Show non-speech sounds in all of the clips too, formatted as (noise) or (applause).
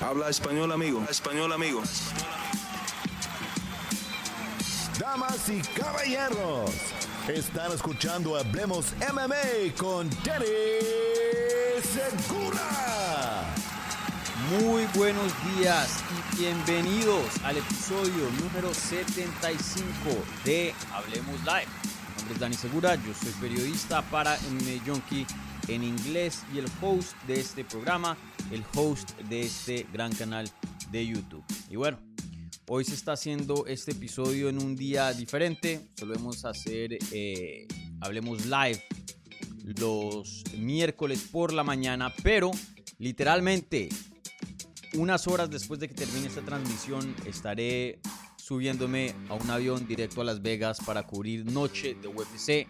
Habla español, amigo. español, amigo. Damas y caballeros, están escuchando Hablemos MMA con Danny Segura. Muy buenos días y bienvenidos al episodio número 75 de Hablemos Live. Mi nombre es Dani Segura, yo soy periodista para MMA Junkie en inglés y el host de este programa, el host de este gran canal de YouTube. Y bueno, hoy se está haciendo este episodio en un día diferente. Solemos hacer eh, Hablemos Live los miércoles por la mañana, pero literalmente unas horas después de que termine esta transmisión estaré subiéndome a un avión directo a Las Vegas para cubrir noche de UFC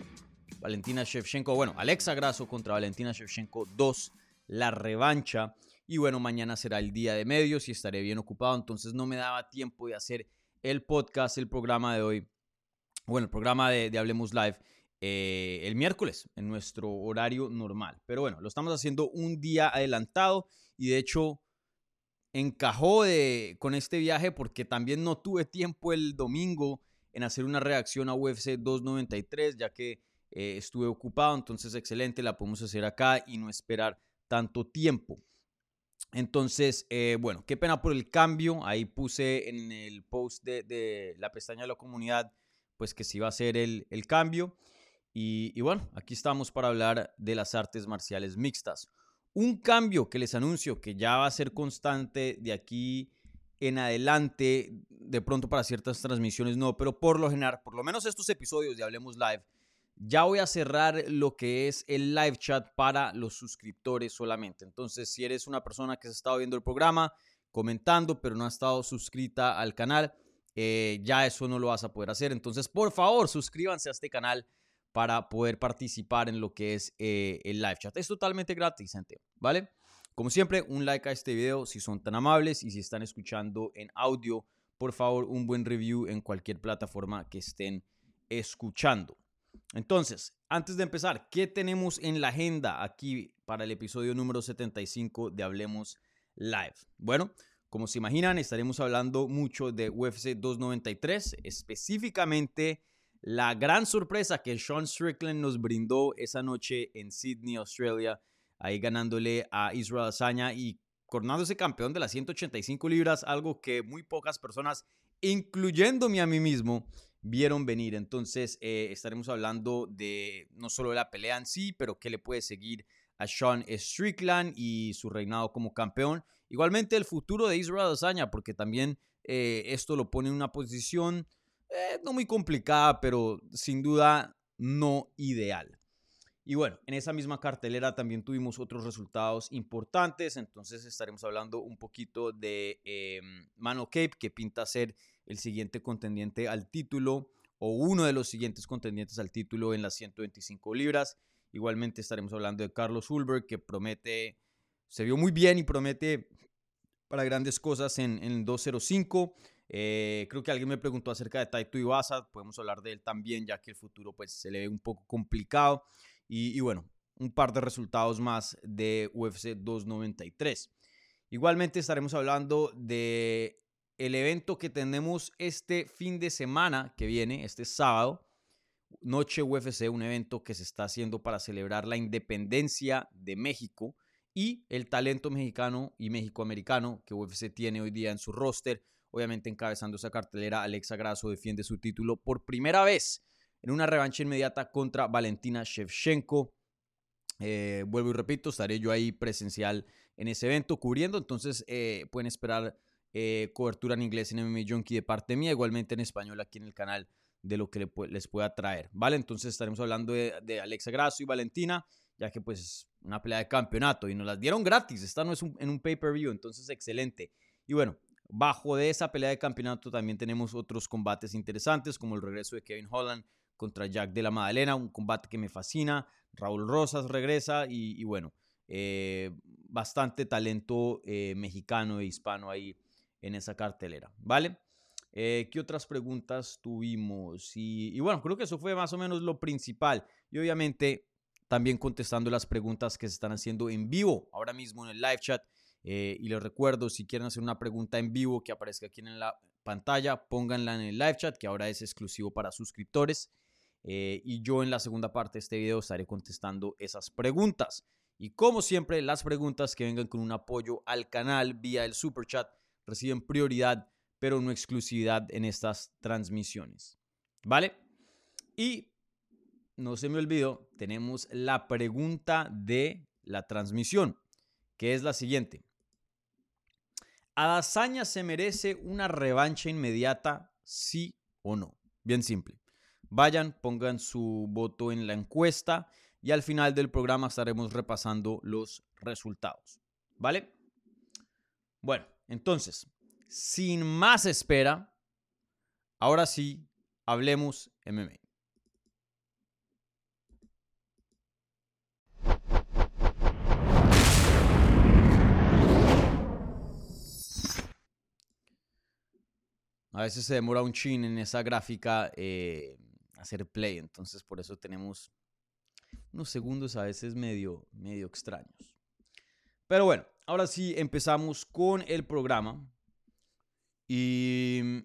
Valentina Shevchenko, bueno, Alexa Grasso contra Valentina Shevchenko 2, la revancha. Y bueno, mañana será el día de medios y estaré bien ocupado, entonces no me daba tiempo de hacer el podcast, el programa de hoy, bueno, el programa de, Hablemos Live eh, el miércoles en nuestro horario normal. Pero bueno, lo estamos haciendo un día adelantado y de hecho encajó de, con este viaje porque también no tuve tiempo el domingo en hacer una reacción a UFC 293, ya que eh, estuve ocupado, entonces excelente, la podemos hacer acá y no esperar tanto tiempo. Entonces, eh, bueno, qué pena por el cambio. Ahí puse en el post de, la pestaña de la comunidad, pues que sí va a ser el, cambio. Y, y, bueno, aquí estamos para hablar de las artes marciales mixtas. Un cambio que les anuncio que ya va a ser constante de aquí en adelante, de pronto para ciertas transmisiones no, pero por lo general, por lo menos estos episodios de Hablemos Live, ya voy a cerrar lo que es el live chat para los suscriptores solamente. Entonces, si eres una persona que se ha estado viendo el programa, comentando, pero no ha estado suscrita al canal, eh, ya eso no lo vas a poder hacer. Entonces, por favor, suscríbanse a este canal para poder participar en lo que es eh, el live chat. Es totalmente gratis, gente, ¿vale? Como siempre, un like a este video si son tan amables y si están escuchando en audio, por favor, un buen review en cualquier plataforma que estén escuchando. Entonces, antes de empezar, ¿qué tenemos en la agenda aquí para el episodio número 75 de Hablemos Live? Bueno, como se imaginan, estaremos hablando mucho de UFC 293, específicamente la gran sorpresa que Sean Strickland nos brindó esa noche en Sydney, Australia, ahí ganándole a Israel Azaña y coronándose campeón de las 185 libras, algo que muy pocas personas, incluyéndome a mí mismo, vieron venir. Entonces eh, estaremos hablando de no solo de la pelea en sí, pero qué le puede seguir a Sean Strickland y su reinado como campeón. Igualmente el futuro de Israel Azaña, porque también eh, esto lo pone en una posición eh, no muy complicada, pero sin duda no ideal. Y bueno, en esa misma cartelera también tuvimos otros resultados importantes, entonces estaremos hablando un poquito de em, Mano Cape, que pinta ser el siguiente contendiente al título o uno de los siguientes contendientes al título en las 125 libras. Igualmente estaremos hablando de Carlos Hulberg, que promete, se vio muy bien y promete para grandes cosas en, el 205. Eh, creo que alguien me preguntó acerca de Taito Iwasa, podemos hablar de él también, ya que el futuro pues se le ve un poco complicado. Y, y bueno, un par de resultados más de UFC 293. Igualmente estaremos hablando de el evento que tenemos este fin de semana que viene, este sábado, Noche UFC, un evento que se está haciendo para celebrar la independencia de México y el talento mexicano y mexicoamericano que UFC tiene hoy día en su roster. Obviamente encabezando esa cartelera, Alexa Grasso defiende su título por primera vez en una revancha inmediata contra Valentina Shevchenko. Eh, vuelvo y repito, estaré yo ahí presencial en ese evento cubriendo, entonces eh, pueden esperar eh, cobertura en inglés en MMA Junkie de parte mía, igualmente en español aquí en el canal de lo que les pueda traer, ¿vale? Entonces estaremos hablando de, Alexa Grasso y Valentina, ya que pues una pelea de campeonato y nos las dieron gratis, esta no es en un pay-per-view, entonces excelente. Y bueno, bajo de esa pelea de campeonato también tenemos otros combates interesantes, como el regreso de Kevin Holland contra Jack de la Madalena, un combate que me fascina, Raúl Rosas regresa y, bueno, eh, bastante talento eh, mexicano e hispano ahí en esa cartelera, ¿vale? Eh, ¿Qué otras preguntas tuvimos? Y, bueno, creo que eso fue más o menos lo principal. Y obviamente también contestando las preguntas que se están haciendo en vivo ahora mismo en el live chat. Eh, y les recuerdo, si quieren hacer una pregunta en vivo que aparezca aquí en la pantalla, pónganla en el live chat, que ahora es exclusivo para suscriptores. Eh, y yo en la segunda parte de este video estaré contestando esas preguntas. Y como siempre, las preguntas que vengan con un apoyo al canal vía el super chat reciben prioridad, pero no exclusividad en estas transmisiones. ¿Vale? Y no se me olvidó, tenemos la pregunta de la transmisión, que es la siguiente. ¿Adazaña se merece una revancha inmediata, sí o no? Bien simple. Vayan, pongan su voto en la encuesta y al final del programa estaremos repasando los resultados. ¿Vale? Bueno, entonces, sin más espera, ahora sí, hablemos MMA. A veces se demora un chin en esa gráfica eh, hacer play, entonces por eso tenemos unos segundos a veces medio, medio extraños. Pero bueno, ahora sí empezamos con el programa. Y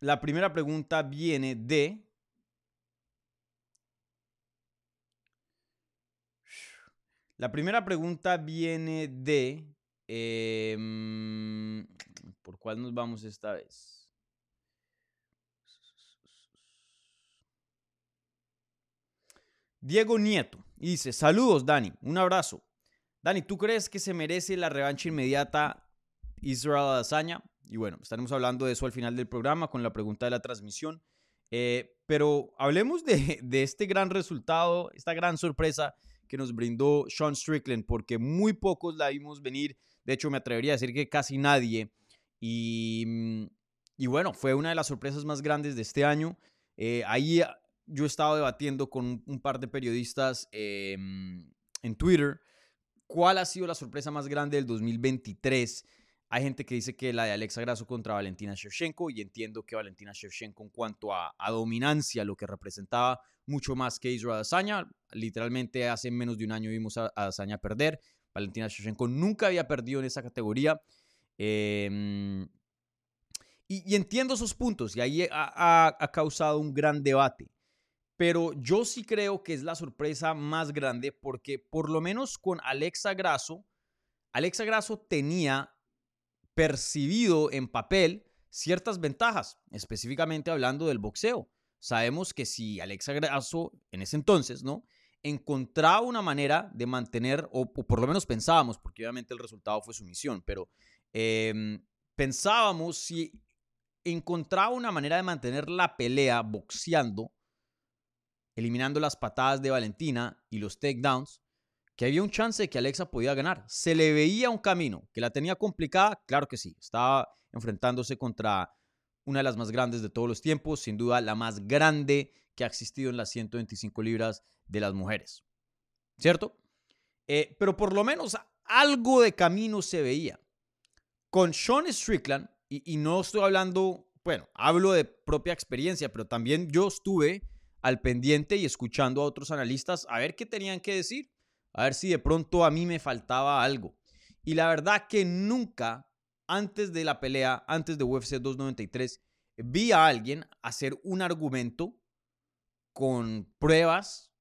la primera pregunta viene de... La primera pregunta viene de... Em, ¿Por cuál nos vamos esta vez? Diego Nieto dice, saludos Dani, un abrazo. Dani, ¿tú crees que se merece la revancha inmediata Israel Adesanya? Y bueno, estaremos hablando de eso al final del programa con la pregunta de la transmisión. Eh, pero hablemos de, este gran resultado, esta gran sorpresa que nos brindó Sean Strickland, porque muy pocos la vimos venir. De hecho, me atrevería a decir que casi nadie. Mm, y, bueno, fue una de las sorpresas más grandes de este año. Eh, ahí ah, yo he estado debatiendo con un par de periodistas em, en Twitter cuál ha sido la sorpresa más grande del 2023. Hay gente que dice que la de Alexa Grasso contra Valentina Shevchenko y entiendo que Valentina Shevchenko en cuanto a, dominancia, lo que representaba mucho más que Israel Adesanya. Literalmente hace menos de un año vimos a, Adesanya perder. Valentina Shevchenko nunca había perdido en esa categoría. Em, y, entiendo esos puntos y ahí ha, causado un gran debate. Pero yo sí creo que es la sorpresa más grande porque por lo menos con Alexa Grasso, Alexa Grasso tenía percibido en papel ciertas ventajas, específicamente hablando del boxeo. Sabemos que si Alexa Grasso en ese entonces, ¿no? Encontraba una manera de mantener, o, por lo menos pensábamos, porque obviamente el resultado fue sumisión, pero Em, pensábamos si encontraba una manera de mantener la pelea boxeando, eliminando las patadas de Valentina y los takedowns, que había un chance de que Alexa podía ganar. Se le veía un camino, que la tenía complicada, claro que sí. Estaba enfrentándose contra una de las más grandes de todos los tiempos, sin duda la más grande que ha existido en las 125 libras de las mujeres. ¿Cierto? Eh, pero por lo menos algo de camino se veía. Con Sean Strickland, y, no estoy hablando, bueno, hablo de propia experiencia, pero también yo estuve al pendiente y escuchando a otros analistas a ver qué tenían que decir, a ver si de pronto a mí me faltaba algo. Y la verdad que nunca, antes de la pelea, antes de UFC 293, vi a alguien hacer un argumento con pruebas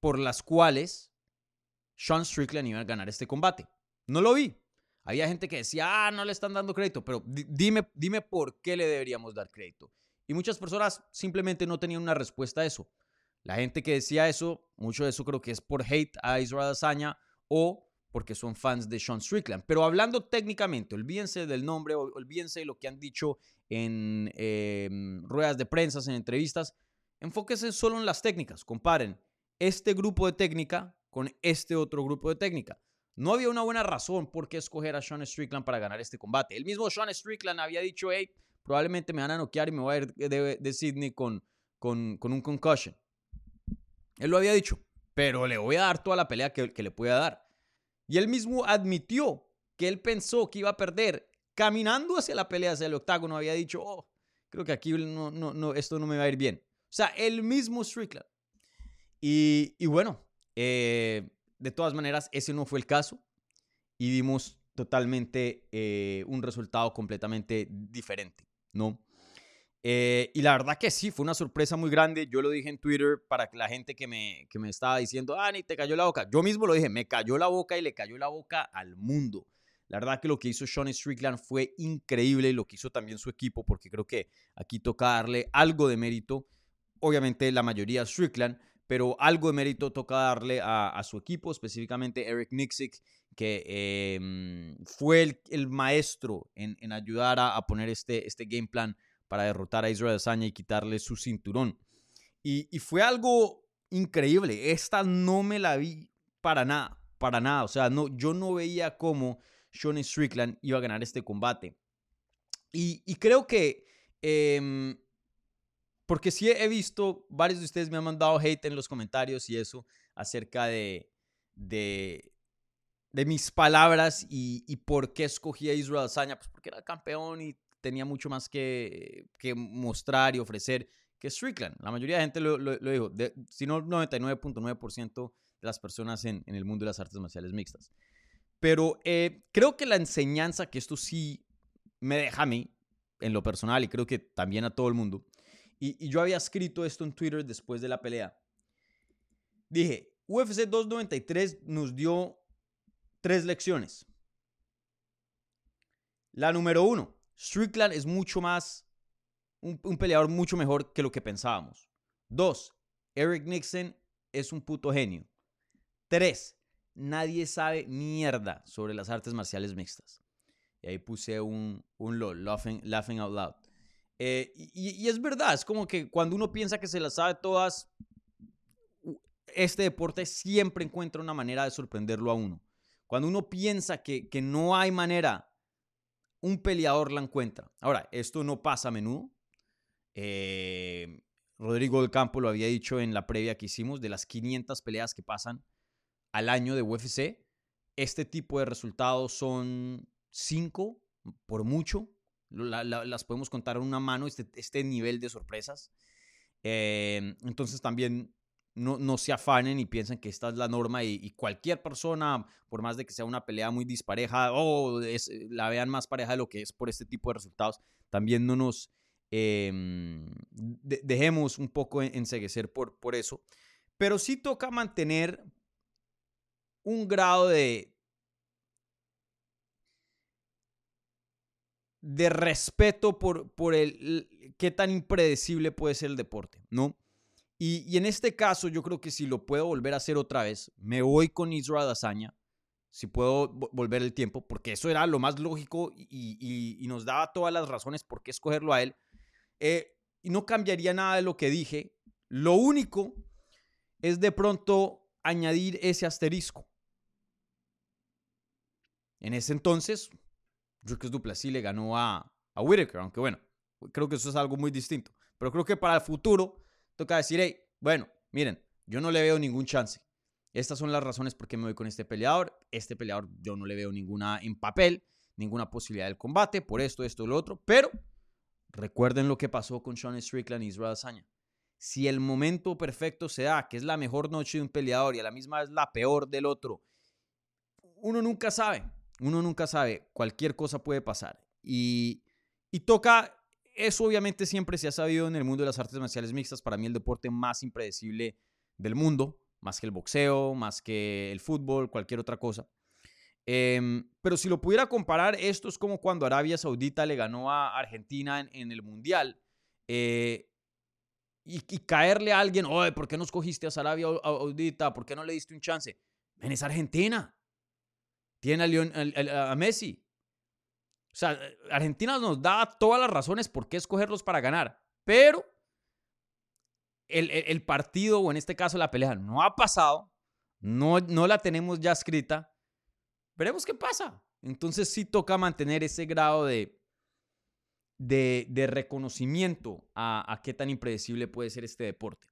por las cuales Sean Strickland iba a ganar este combate. No lo vi. Había gente que decía, ah, no le están dando crédito, pero dime, dime por qué le deberíamos dar crédito. Y muchas personas simplemente no tenían una respuesta a eso. La gente que decía eso, mucho de eso creo que es por hate a Israel Azaña o porque son fans de Sean Strickland. Pero hablando técnicamente, olvídense del nombre, olvídense de lo que han dicho en em, ruedas de prensa, en entrevistas. Enfóquense solo en las técnicas. Comparen este grupo de técnica con este otro grupo de técnica. No había una buena razón por qué escoger a Sean Strickland para ganar este combate. El mismo Sean Strickland había dicho, hey, probablemente me van a noquear y me voy a ir de, Sydney con, con, un concussion. Él lo había dicho, pero le voy a dar toda la pelea que, le pueda dar. Y él mismo admitió que él pensó que iba a perder caminando hacia la pelea, hacia el octágono. Había dicho, oh, creo que aquí no, no, no, esto no me va a ir bien. O sea, el mismo Strickland. Y, y bueno, eh, de todas maneras, ese no fue el caso. y vimos totalmente eh, un resultado completamente diferente, ¿no? Eh, y la verdad que sí, fue una sorpresa muy grande. Yo lo dije en Twitter para que la gente que me, que me estaba diciendo, ah, ni te cayó la boca. Yo mismo lo dije, me cayó la boca y le cayó la boca al mundo. La verdad que lo que hizo Sean Strickland fue increíble y lo que hizo también su equipo, porque creo que aquí toca darle algo de mérito. Obviamente la mayoría Strickland, pero algo de mérito toca darle a, su equipo, específicamente Eric Nixick, que em, fue el, maestro en, ayudar a, a, poner este, este game plan para derrotar a Israel Adesanya y quitarle su cinturón. Y, fue algo increíble. Esta no me la vi para nada, para nada. O sea, no, yo no veía cómo Sean Strickland iba a ganar este combate. Y, creo que, em, porque sí he visto, varios de ustedes me han mandado hate en los comentarios y eso acerca de, de, mis palabras y, por qué escogí a Israel Adesanya. Pues porque era campeón y tenía mucho más que, que mostrar y ofrecer que Strickland. La mayoría de gente lo, lo, dijo, si no 99.9% de las personas en, en, el mundo de las artes marciales mixtas. Pero eh, creo que la enseñanza, que esto sí me deja a mí, en lo personal, y creo que también a todo el mundo, y, y yo había escrito esto en Twitter después de la pelea, dije, UFC 293 nos dio tres lecciones. La número uno, Strickland es mucho más, un, peleador mucho mejor que lo que pensábamos. Dos, Eric Nixon es un puto genio. Tres, nadie sabe mierda sobre las artes marciales mixtas. Y ahí puse un, un LOL, laughing, out loud. Eh, y, y, es verdad, es como que cuando uno piensa que se las sabe todas, este deporte siempre encuentra una manera de sorprenderlo a uno. Cuando uno piensa que, que no hay manera un peleador la encuentra. Ahora, esto no pasa a menudo. Eh, Rodrigo del Campo lo había dicho en la previa que hicimos, de las 500 peleas que pasan al año de UFC, este tipo de resultados son 5 por mucho. las podemos contar en una mano, este, este nivel de sorpresas. Eh, entonces también no, se afanen y piensen que esta es la norma y, cualquier persona, por más de que sea una pelea muy dispareja o la vean más pareja de lo que es por este tipo de resultados, también no nos em, dejemos un poco enseguecer por, por eso. Pero sí toca mantener un grado de, de respeto por, por el qué tan impredecible puede ser el deporte, ¿no? Y, en este caso, yo creo que si lo puedo volver a hacer otra vez, me voy con Israel Azaña, si puedo volver el tiempo, porque eso era lo más lógico y, nos daba todas las razones por qué escogerlo a él. Eh, y no cambiaría nada de lo que dije. Lo único es de pronto añadir ese asterisco. En ese entonces, Dricus Duplessis le ganó a, a Whitaker, aunque bueno, creo que eso es algo muy distinto. Pero creo que para el futuro toca decir, hey, bueno, miren, yo no le veo ningún chance. Estas son las razones por qué me voy con este peleador. Este peleador yo no le veo ninguna en papel, ninguna posibilidad del combate, por esto, esto, lo otro. Pero recuerden lo que pasó con Sean Strickland y Israel Adesanya. Si el momento perfecto se da, que es la mejor noche de un peleador y a la misma vez la peor del otro, uno nunca sabe. Uno nunca sabe. Cualquier cosa puede pasar. Y, y toca eso obviamente siempre se ha sabido en el mundo de las artes marciales mixtas. Para mí el deporte más impredecible del mundo, más que el boxeo, más que el fútbol, cualquier otra cosa. Em, pero si lo pudiera comparar, esto es como cuando Arabia Saudita le ganó a Argentina en, el Mundial. Eh, y, caerle a alguien, oye, ¿por qué no escogiste a Arabia Saudita? ¿Por qué no le diste un chance? Ven, es Argentina. Tiene a, a Messi. O sea, Argentina nos da todas las razones por qué escogerlos para ganar, pero el, partido, o en este caso la pelea, no ha pasado, no, no la tenemos ya escrita. Veremos qué pasa. Entonces sí toca mantener ese grado de, de, reconocimiento a, a, qué tan impredecible puede ser este deporte.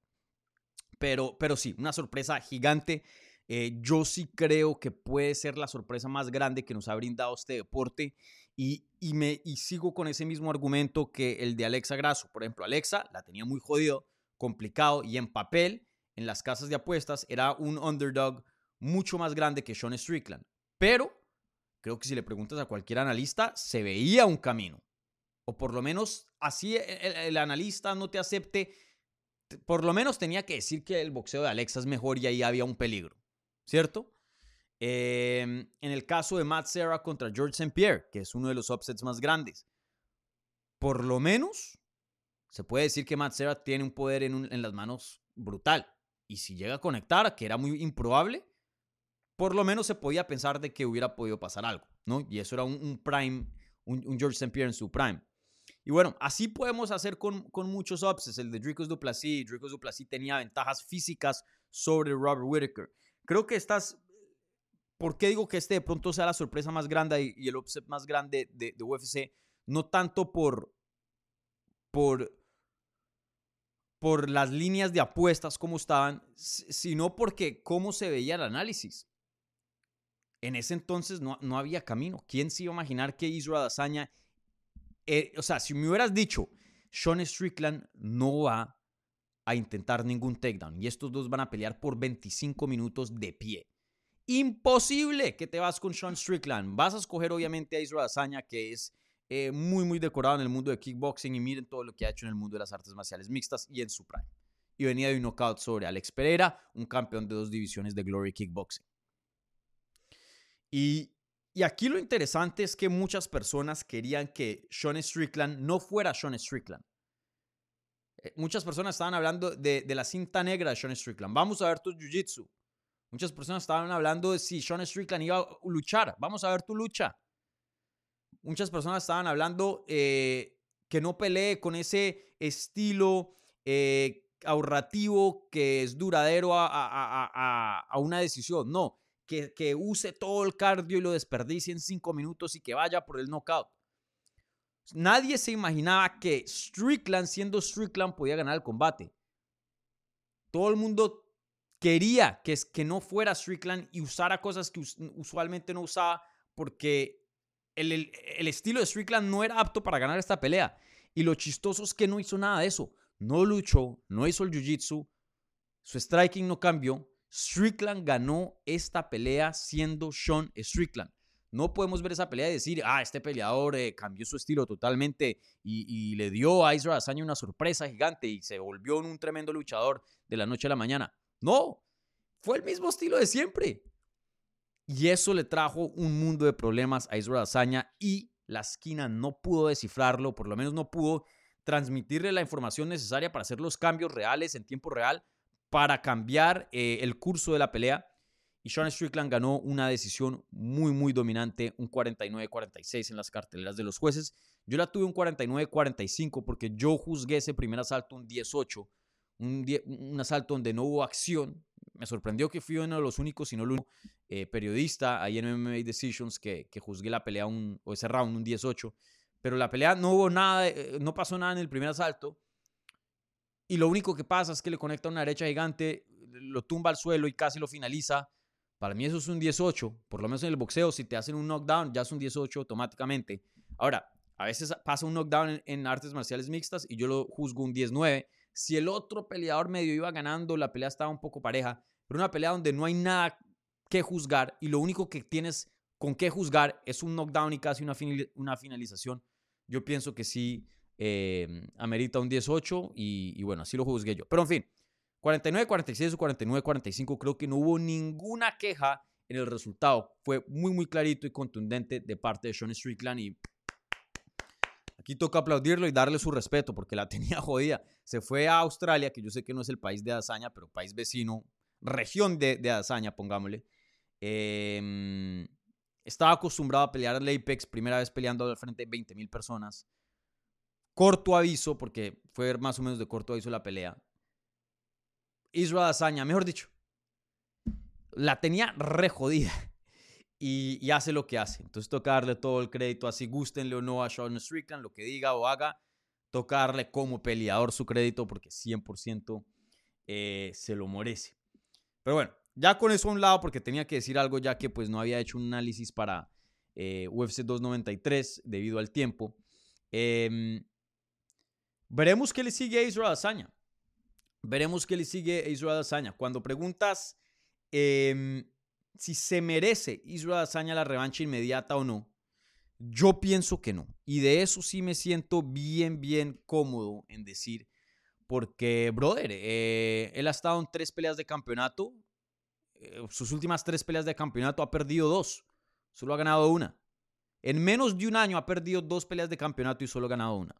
Pero, pero sí, una sorpresa gigante. Eh, yo sí creo que puede ser la sorpresa más grande que nos ha brindado este deporte. Y, me, y sigo con ese mismo argumento que el de Alexa Grasso. Por ejemplo, Alexa la tenía muy jodido, complicado y en papel, en las casas de apuestas, era un underdog mucho más grande que Sean Strickland. Pero creo que si le preguntas a cualquier analista, se veía un camino. O por lo menos así el, analista no te acepte, por lo menos tenía que decir que el boxeo de Alexa es mejor y ahí había un peligro, ¿cierto? Em, en el caso de Matt Serra contra George St. Pierre, que es uno de los upsets más grandes, por lo menos se puede decir que Matt Serra tiene un poder en, en las manos brutal. Y si llega a conectar, que era muy improbable, por lo menos se podía pensar de que hubiera podido pasar algo, ¿no? Y eso era un, prime, un, George St. Pierre en su prime. Y bueno, así podemos hacer con, con muchos upsets. El de Dricus Duplessis, Dricus Duplessis tenía ventajas físicas sobre Robert Whittaker. Creo que estás... ¿Por qué digo que este de pronto sea la sorpresa más grande y, el upset más grande de, UFC? No tanto por, por por las líneas de apuestas como estaban, sino porque cómo se veía el análisis. En ese entonces no, no había camino. ¿Quién se iba a imaginar que Israel Azaña, o sea, si me hubieras dicho, Sean Strickland no va a intentar ningún takedown y estos dos van a pelear por 25 minutos de pie. Imposible que te vas con Sean Strickland. Vas a escoger obviamente a Israel Azaña, que es eh, muy, muy decorado en el mundo de kickboxing y miren todo lo que ha hecho en el mundo de las artes marciales mixtas y en su prime. Y venía de un knockout sobre Alex Pereira, un campeón de dos divisiones de Glory Kickboxing. Y, y aquí lo interesante es que muchas personas querían que Sean Strickland no fuera Sean Strickland. Eh, muchas personas estaban hablando de, de, la cinta negra de Sean Strickland. Vamos a ver tu jiu-jitsu. Muchas personas estaban hablando de si Sean Strickland iba a luchar. Vamos a ver tu lucha muchas personas estaban hablando eh, que no pelee con ese estilo eh, ahorrativo que es duradero a, una decisión. No, que, que, use todo el cardio y lo desperdicie en cinco minutos y que vaya por el knockout. Nadie se imaginaba que Strickland, siendo Strickland, podía ganar el combate. Todo el mundo quería que, que no fuera Strickland y usara cosas que usualmente no usaba porque el, estilo de Strickland no era apto para ganar esta pelea. Y lo chistoso es que no hizo nada de eso. No luchó, no hizo el jiu-jitsu, su striking no cambió. Strickland ganó esta pelea siendo Sean Strickland. No podemos ver esa pelea y decir, ah, este peleador eh, cambió su estilo totalmente y, le dio a Israel Azaña una sorpresa gigante y se volvió un tremendo luchador de la noche a la mañana. No, fue el mismo estilo de siempre. Y eso le trajo un mundo de problemas a Israel Azaña y la esquina no pudo descifrarlo, por lo menos no pudo transmitirle la información necesaria para hacer los cambios reales en tiempo real para cambiar eh, el curso de la pelea. Y Sean Strickland ganó una decisión muy, muy dominante, un 49-46 en las carteleras de los jueces. Yo la tuve un 49-45 porque yo juzgué ese primer asalto un 18, un, asalto donde no hubo acción, me sorprendió que fui uno de los únicos, si no el único, eh, periodista ahí en MMA Decisions que, que juzgué la pelea un, o ese round, un 18. Pero la pelea no hubo nada, eh, no pasó nada en el primer asalto. Y lo único que pasa es que le conecta una derecha gigante, lo tumba al suelo y casi lo finaliza. Para mí eso es un 18. Por lo menos en el boxeo, si te hacen un knockdown, ya es un 18 automáticamente. Ahora, a veces pasa un knockdown en, en artes marciales mixtas y yo lo juzgo un 19 si el otro peleador medio iba ganando, la pelea estaba un poco pareja, pero una pelea donde no hay nada que juzgar y lo único que tienes con qué juzgar es un knockdown y casi una, finalización, yo pienso que sí eh, amerita un 18 y, y, bueno, así lo juzgué yo. Pero en fin, 49-46 o 49-45, creo que no hubo ninguna queja en el resultado. Fue muy, muy clarito y contundente de parte de Sean Strickland y Aquí toca aplaudirlo y darle su respeto porque la (laughs) tenía jodida. Se fue a Australia, que yo sé que no es el país de hazaña, pero país vecino, región de, de pongámosle. Em, estaba acostumbrado a pelear al Apex, primera vez peleando al frente de 20 mil personas. Corto aviso, porque fue más o menos de corto aviso la pelea. Israel Hazaña, mejor dicho, la tenía re jodida y, hace lo que hace. Entonces toca darle todo el crédito, así gustenle o no a Sean Strickland, lo que diga o haga, toca darle como peleador su crédito porque 100% eh, se lo merece. Pero bueno, ya con eso a un lado porque tenía que decir algo ya que pues no había hecho un análisis para eh, UFC 293 debido al tiempo. Em, veremos qué le sigue a Israel Azaña. Veremos qué le sigue a Israel Azaña. Cuando preguntas... Em, si se merece Israel Adesanya la revancha inmediata o no, yo pienso que no. Y de eso sí me siento bien, bien cómodo en decir, porque, brother, eh, él ha estado en tres peleas de campeonato. Eh, sus últimas tres peleas de campeonato ha perdido dos. Solo ha ganado una. En menos de un año ha perdido dos peleas de campeonato y solo ha ganado una.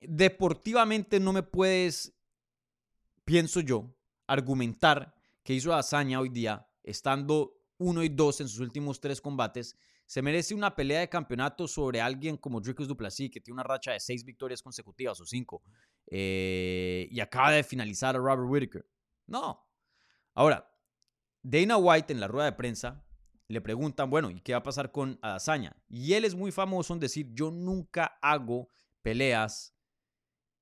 Deportivamente no me puedes, pienso yo, argumentar que hizo hazaña hoy día, estando uno y dos en sus últimos tres combates, se merece una pelea de campeonato sobre alguien como Dricus Duplessis, que tiene una racha de seis victorias consecutivas o cinco, eh, y acaba de finalizar a Robert Whitaker. No. Ahora, Dana White en la rueda de prensa le preguntan, bueno, ¿y qué va a pasar con Adazaña? Y él es muy famoso en decir, yo nunca hago peleas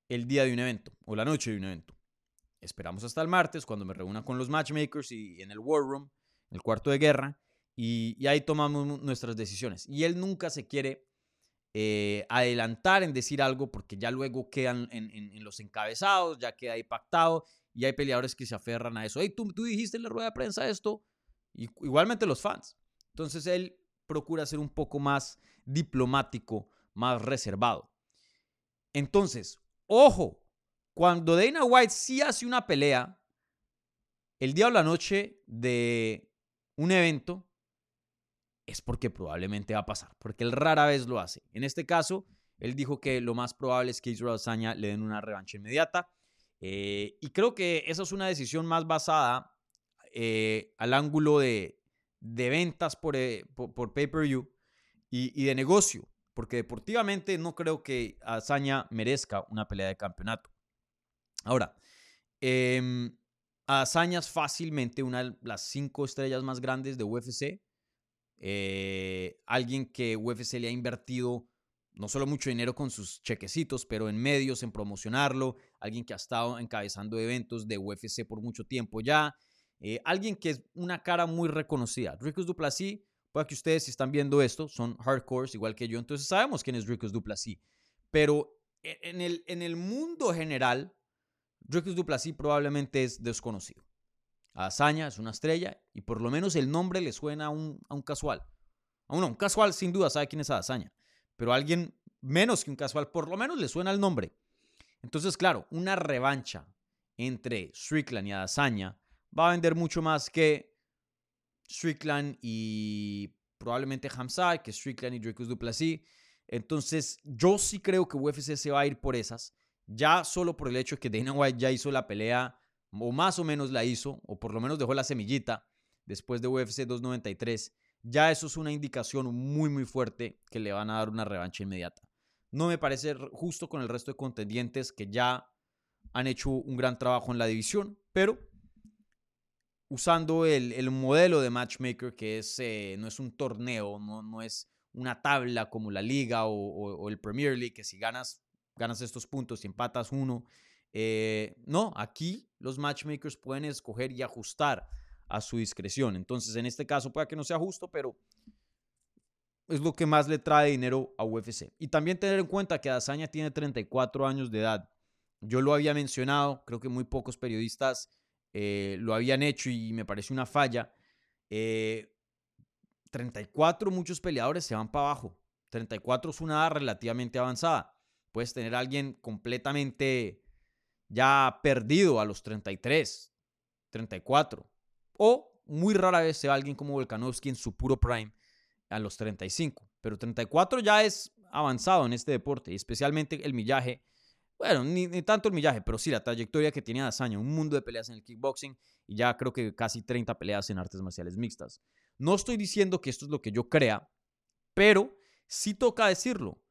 el día de un evento o la noche de un evento. Esperamos hasta el martes cuando me reúna con los matchmakers y en el War Room, en el cuarto de guerra, y, ahí tomamos nuestras decisiones. Y él nunca se quiere eh, adelantar en decir algo porque ya luego quedan en, los encabezados, ya queda ahí pactado y hay peleadores que se aferran a eso. Hey, tú, tú dijiste en la rueda de prensa esto, igualmente los fans. Entonces él procura ser un poco más diplomático, más reservado. Entonces, ojo, cuando Dana White sí hace una pelea, el día o la noche de un evento, es porque probablemente va a pasar, porque él rara vez lo hace. En este caso, él dijo que lo más probable es que Israel Saña le den una revancha inmediata. Eh, y creo que esa es una decisión más basada eh, al ángulo de, ventas por, eh, por, pay-per-view y, de negocio, porque deportivamente no creo que Azaña merezca una pelea de campeonato. Ahora, eh, fácilmente una de las cinco estrellas más grandes de UFC. Eh, alguien que UFC le ha invertido no solo mucho dinero con sus chequecitos, pero en medios, en promocionarlo. Alguien que ha estado encabezando eventos de UFC por mucho tiempo ya. Eh, alguien que es una cara muy reconocida. Ricos Duplessis, puede que ustedes si están viendo esto, son hardcores igual que yo, entonces sabemos quién es Ricos Duplessis. Pero e, en el, en el mundo general, Ricos Duplessis probablemente es desconocido. Hazaña es una estrella y por lo menos el nombre le suena a un, a un casual. A uno, un casual sin duda sabe quién es Hazaña, pero a alguien menos que un casual por lo menos le suena el nombre. Entonces, claro, una revancha entre Strickland y Hazaña va a vender mucho más que Strickland y probablemente Hamza, que Strickland y Dracus Duplessis. Entonces, yo sí creo que UFC se va a ir por esas, ya solo por el hecho de que Dana White ya hizo la pelea, o más o menos la hizo, o por lo menos dejó la semillita después de UFC 293. Ya eso es una indicación muy, muy fuerte que le van a dar una revancha inmediata. No me parece justo con el resto de contendientes que ya han hecho un gran trabajo en la división, pero usando el, modelo de matchmaker que es, eh, no es un torneo, no, no, es una tabla como la liga o, el Premier League, que si ganas, ganas estos puntos y empatas uno. Eh, no, aquí los matchmakers pueden escoger y ajustar a su discreción. Entonces, en este caso puede que no sea justo, pero es lo que más le trae dinero a UFC. Y también tener en cuenta que Azaña tiene 34 años de edad. Yo lo había mencionado, creo que muy pocos periodistas eh, lo habían hecho y me parece una falla. 34, eh, muchos peleadores se van para abajo. 34 es una edad relativamente avanzada. Puedes tener a alguien completamente ya perdido a los 33, 34. O muy rara vez se va alguien como Volkanovski en su puro prime a los 35. Pero 34 ya es avanzado en este deporte y especialmente el millaje bueno, ni, tanto el millaje, pero sí la trayectoria que tiene Dazaña, un mundo de peleas en el kickboxing y ya creo que casi 30 peleas en artes marciales mixtas. No estoy diciendo que esto es lo que yo crea, pero sí toca decirlo,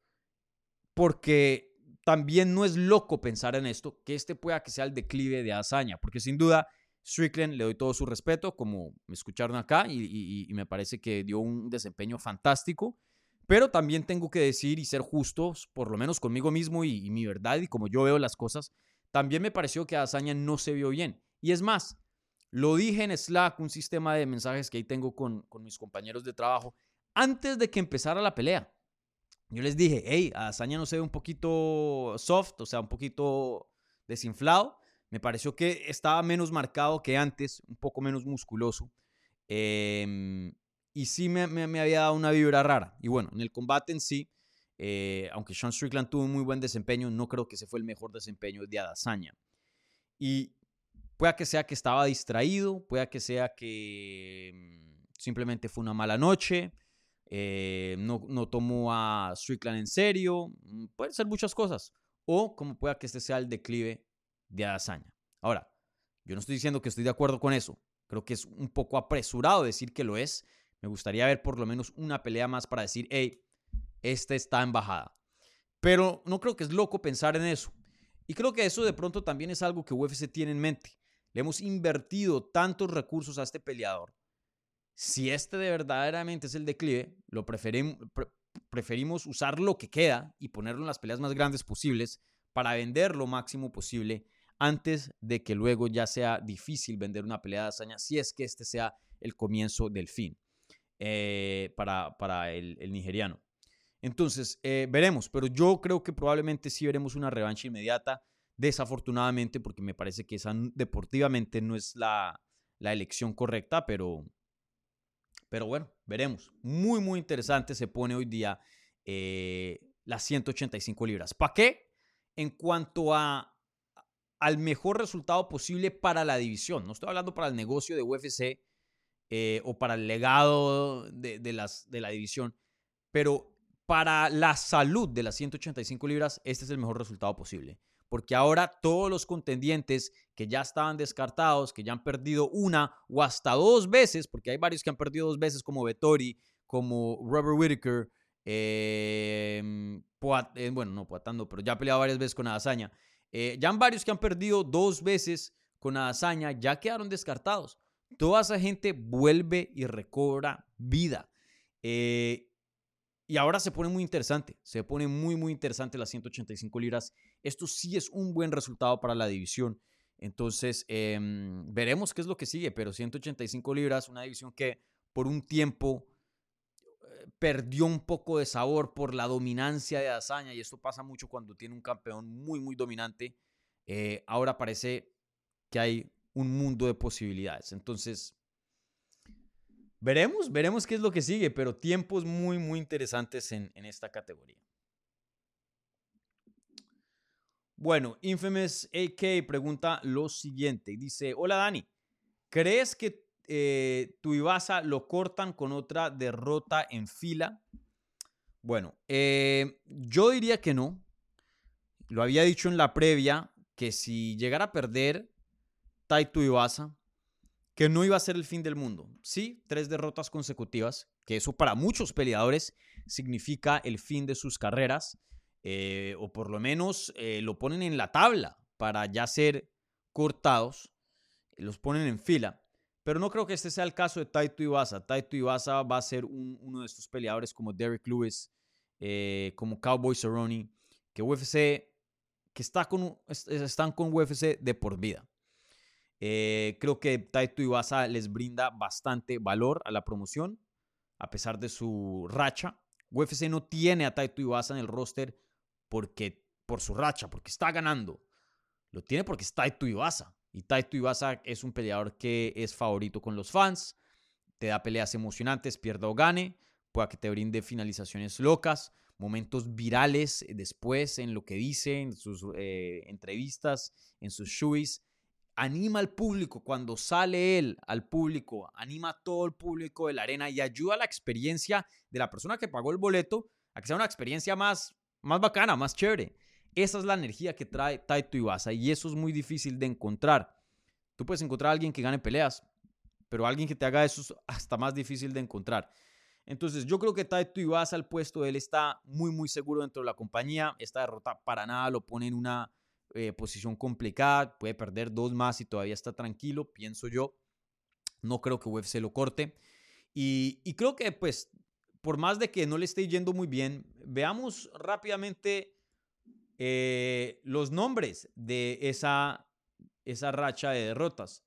porque también no es loco pensar en esto, que este pueda que sea el declive de Hazaña, porque sin duda Strickland le doy todo su respeto, como me escucharon acá, y me parece que dio un desempeño fantástico. Pero también tengo que decir y ser justos, por lo menos conmigo mismo y, mi verdad y como yo veo las cosas, también me pareció que Azaña no se vio bien. Y es más, lo dije en Slack, un sistema de mensajes que ahí tengo con, mis compañeros de trabajo, antes de que empezara la pelea. Yo les dije, hey, Azaña no se ve un poquito soft, o sea, un poquito desinflado. Me pareció que estaba menos marcado que antes, un poco menos musculoso. Em, y sí me, me, había dado una vibra rara. Y bueno, en el combate en sí, eh, aunque Sean Strickland tuvo un muy buen desempeño, no creo que ese fue el mejor desempeño de Adazaña. Y pueda que sea que estaba distraído, pueda que sea que mm, simplemente fue una mala noche, eh, no, no tomó a Strickland en serio, mm, pueden ser muchas cosas. O como pueda que este sea el declive de Adazaña. Ahora, yo no estoy diciendo que estoy de acuerdo con eso. Creo que es un poco apresurado decir que lo es. Me gustaría ver por lo menos una pelea más para decir, hey, este está en bajada. Pero no creo que es loco pensar en eso. Y creo que eso de pronto también es algo que UFC tiene en mente. Le hemos invertido tantos recursos a este peleador. Si este de verdaderamente es el declive, lo preferimos, preferimos usar lo que queda y ponerlo en las peleas más grandes posibles para vender lo máximo posible antes de que luego ya sea difícil vender una pelea de hazaña, si es que este sea el comienzo del fin eh, para, para el, nigeriano. Entonces, eh, veremos, pero yo creo que probablemente sí veremos una revancha inmediata, desafortunadamente, porque me parece que esa deportivamente no es la, la elección correcta, pero, pero bueno, veremos. Muy, muy interesante se pone hoy día eh, las 185 libras. ¿Para qué? En cuanto a al mejor resultado posible para la división. No estoy hablando para el negocio de UFC eh, o para el legado de, de la división, pero para la salud de las 185 libras, este es el mejor resultado posible. Porque ahora todos los contendientes que ya estaban descartados, que ya han perdido una o hasta dos veces, porque hay varios que han perdido dos veces, como Vettori, como Robert Whittaker, em, eh, bueno, no Poatando, pero ya ha peleado varias veces con Adazaña. Eh, ya han varios que han perdido dos veces con hazaña, ya quedaron descartados. Toda esa gente vuelve y recobra vida. Eh, y ahora se pone muy interesante, se pone muy, muy interesante las 185 libras. Esto sí es un buen resultado para la división. Entonces, em, veremos qué es lo que sigue, pero 185 libras, una división que por un tiempo perdió un poco de sabor por la dominancia de Hazaña y esto pasa mucho cuando tiene un campeón muy, muy dominante. Eh, ahora parece que hay un mundo de posibilidades. Entonces, veremos, veremos qué es lo que sigue, pero tiempos muy, muy interesantes en, esta categoría. Bueno, Infamous AK pregunta lo siguiente. Dice, hola Dani, ¿crees que eh, Tuivasa lo cortan con otra derrota en fila. Bueno, eh, yo diría que no. Lo había dicho en la previa que si llegara a perder Tai Tuivasa, que no iba a ser el fin del mundo. Sí, tres derrotas consecutivas, que eso para muchos peleadores significa el fin de sus carreras, eh, o por lo menos eh, lo ponen en la tabla para ya ser cortados, los ponen en fila. Pero no creo que este sea el caso de Taito Iwasa. Taito Iwasa va a ser uno de estos peleadores como Derek Lewis, eh, como Cowboy Cerrone, que UFC, que está con, están con UFC de por vida. Eh, creo que Taito Iwasa les brinda bastante valor a la promoción, a pesar de su racha. UFC no tiene a Taito Iwasa en el roster porque, por su racha, porque está ganando. Lo tiene porque es Taito Iwasa. Y Taito Iwasa es un peleador que es favorito con los fans, te da peleas emocionantes, pierda o gane, pueda que te brinde finalizaciones locas, momentos virales después en lo que dice, en sus eh, entrevistas, en sus shows. Anima al público cuando sale él al público, anima a todo el público de la arena y ayuda a la experiencia de la persona que pagó el boleto a que sea una experiencia más, más bacana, más chévere. Esa es la energía que trae Taito Iwasa y eso es muy difícil de encontrar. Tú puedes encontrar a alguien que gane peleas, pero alguien que te haga eso es hasta más difícil de encontrar. Entonces, yo creo que Taito Iwasa al puesto, él está muy, muy seguro dentro de la compañía. Esta derrota para nada lo pone en una eh, posición complicada. Puede perder dos más y todavía está tranquilo, pienso yo. No creo que UFC lo corte. Y, creo que, pues, por más de que no le esté yendo muy bien, veamos rápidamente eh, los nombres de esa, esa racha de derrotas.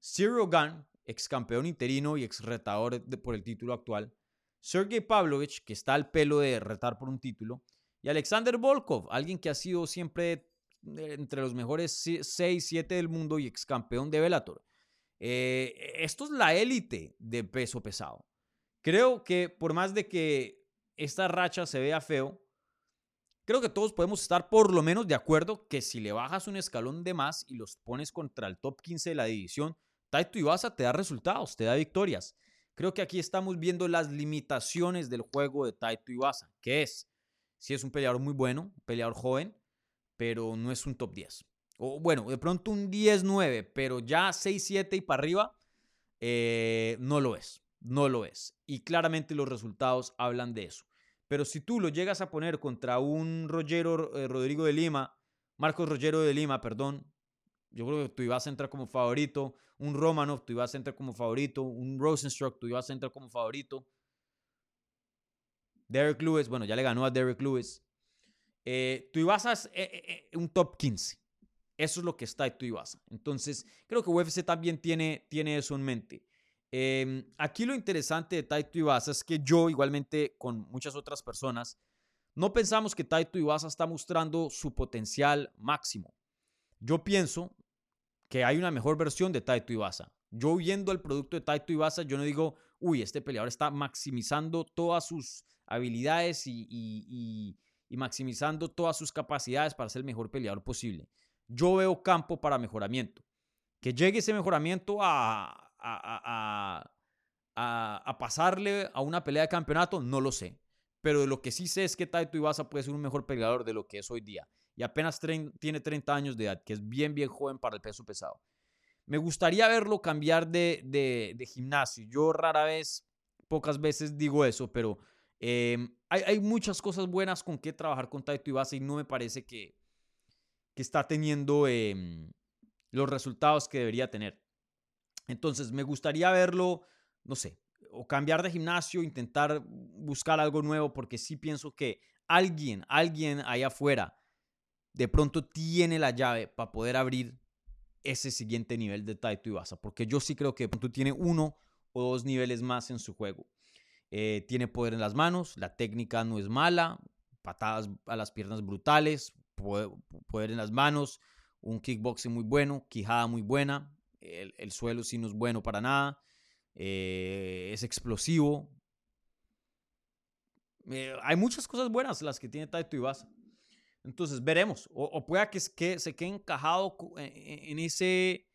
Cyril Gunn, ex campeón interino y ex retador por el título actual. Sergey Pavlovich, que está al pelo de retar por un título. Y Alexander Volkov, alguien que ha sido siempre entre los mejores 6, 7 del mundo y ex campeón de Bellator. Eh, esto es la élite de peso pesado. Creo que por más de que esta racha se vea feo, creo que todos podemos estar por lo menos de acuerdo que si le bajas un escalón de más y los pones contra el top 15 de la división, Taito Ibaza te da resultados, te da victorias. Creo que aquí estamos viendo las limitaciones del juego de Taito Ibaza, que es, si es un peleador muy bueno, un peleador joven, pero no es un top 10. O bueno, de pronto un 10-9, pero ya 6-7 y para arriba, eh, no lo es. No lo es. Y claramente los resultados hablan de eso. Pero si tú lo llegas a poner contra un Rogero eh, Rodrigo de Lima, Marcos Rogero de Lima, perdón, yo creo que tú ibas a entrar como favorito. Un Romanov, tú ibas a entrar como favorito. Un Rosenstruck, tú ibas a entrar como favorito. Derek Lewis, bueno, ya le ganó a Derek Lewis. Eh, tú ibas a eh, un top 15. Eso es lo que está y tú ibas. Entonces, creo que UFC también tiene, tiene eso en mente. Em, aquí lo interesante de Taito Ibasa es que yo, igualmente con muchas otras personas, no pensamos que Taito Ibasa está mostrando su potencial máximo. Yo pienso que hay una mejor versión de Taito Ibasa. Yo viendo el producto de Taito Ibasa, yo no digo, uy, este peleador está maximizando todas sus habilidades y, y maximizando todas sus capacidades para ser el mejor peleador posible. Yo veo campo para mejoramiento. Que llegue ese mejoramiento a, a, pasarle a una pelea de campeonato, no lo sé. Pero lo que sí sé es que Taito Ibaza puede ser un mejor peleador de lo que es hoy día. Y apenas tiene 30 años de edad, que es bien, bien joven para el peso pesado. Me gustaría verlo cambiar de, de, gimnasio. Yo rara vez, pocas veces digo eso, pero em, hay, muchas cosas buenas con que trabajar con Taito Ibaza y no me parece que, que está teniendo em, los resultados que debería tener. Entonces, me gustaría verlo, no sé, o cambiar de gimnasio, intentar buscar algo nuevo, porque sí pienso que alguien, alguien allá afuera, de pronto tiene la llave para poder abrir ese siguiente nivel de Taito Ibasa, porque yo sí creo que de pronto tiene uno o dos niveles más en su juego. Eh, tiene poder en las manos, la técnica no es mala, patadas a las piernas brutales, poder en las manos, un kickboxing muy bueno, quijada muy buena, el, suelo sí no es bueno para nada. Eh, es explosivo. Eh, hay muchas cosas buenas las que tiene Taito Ibasa. Entonces veremos. O, que, que, se quede encajado e, e, en, ese,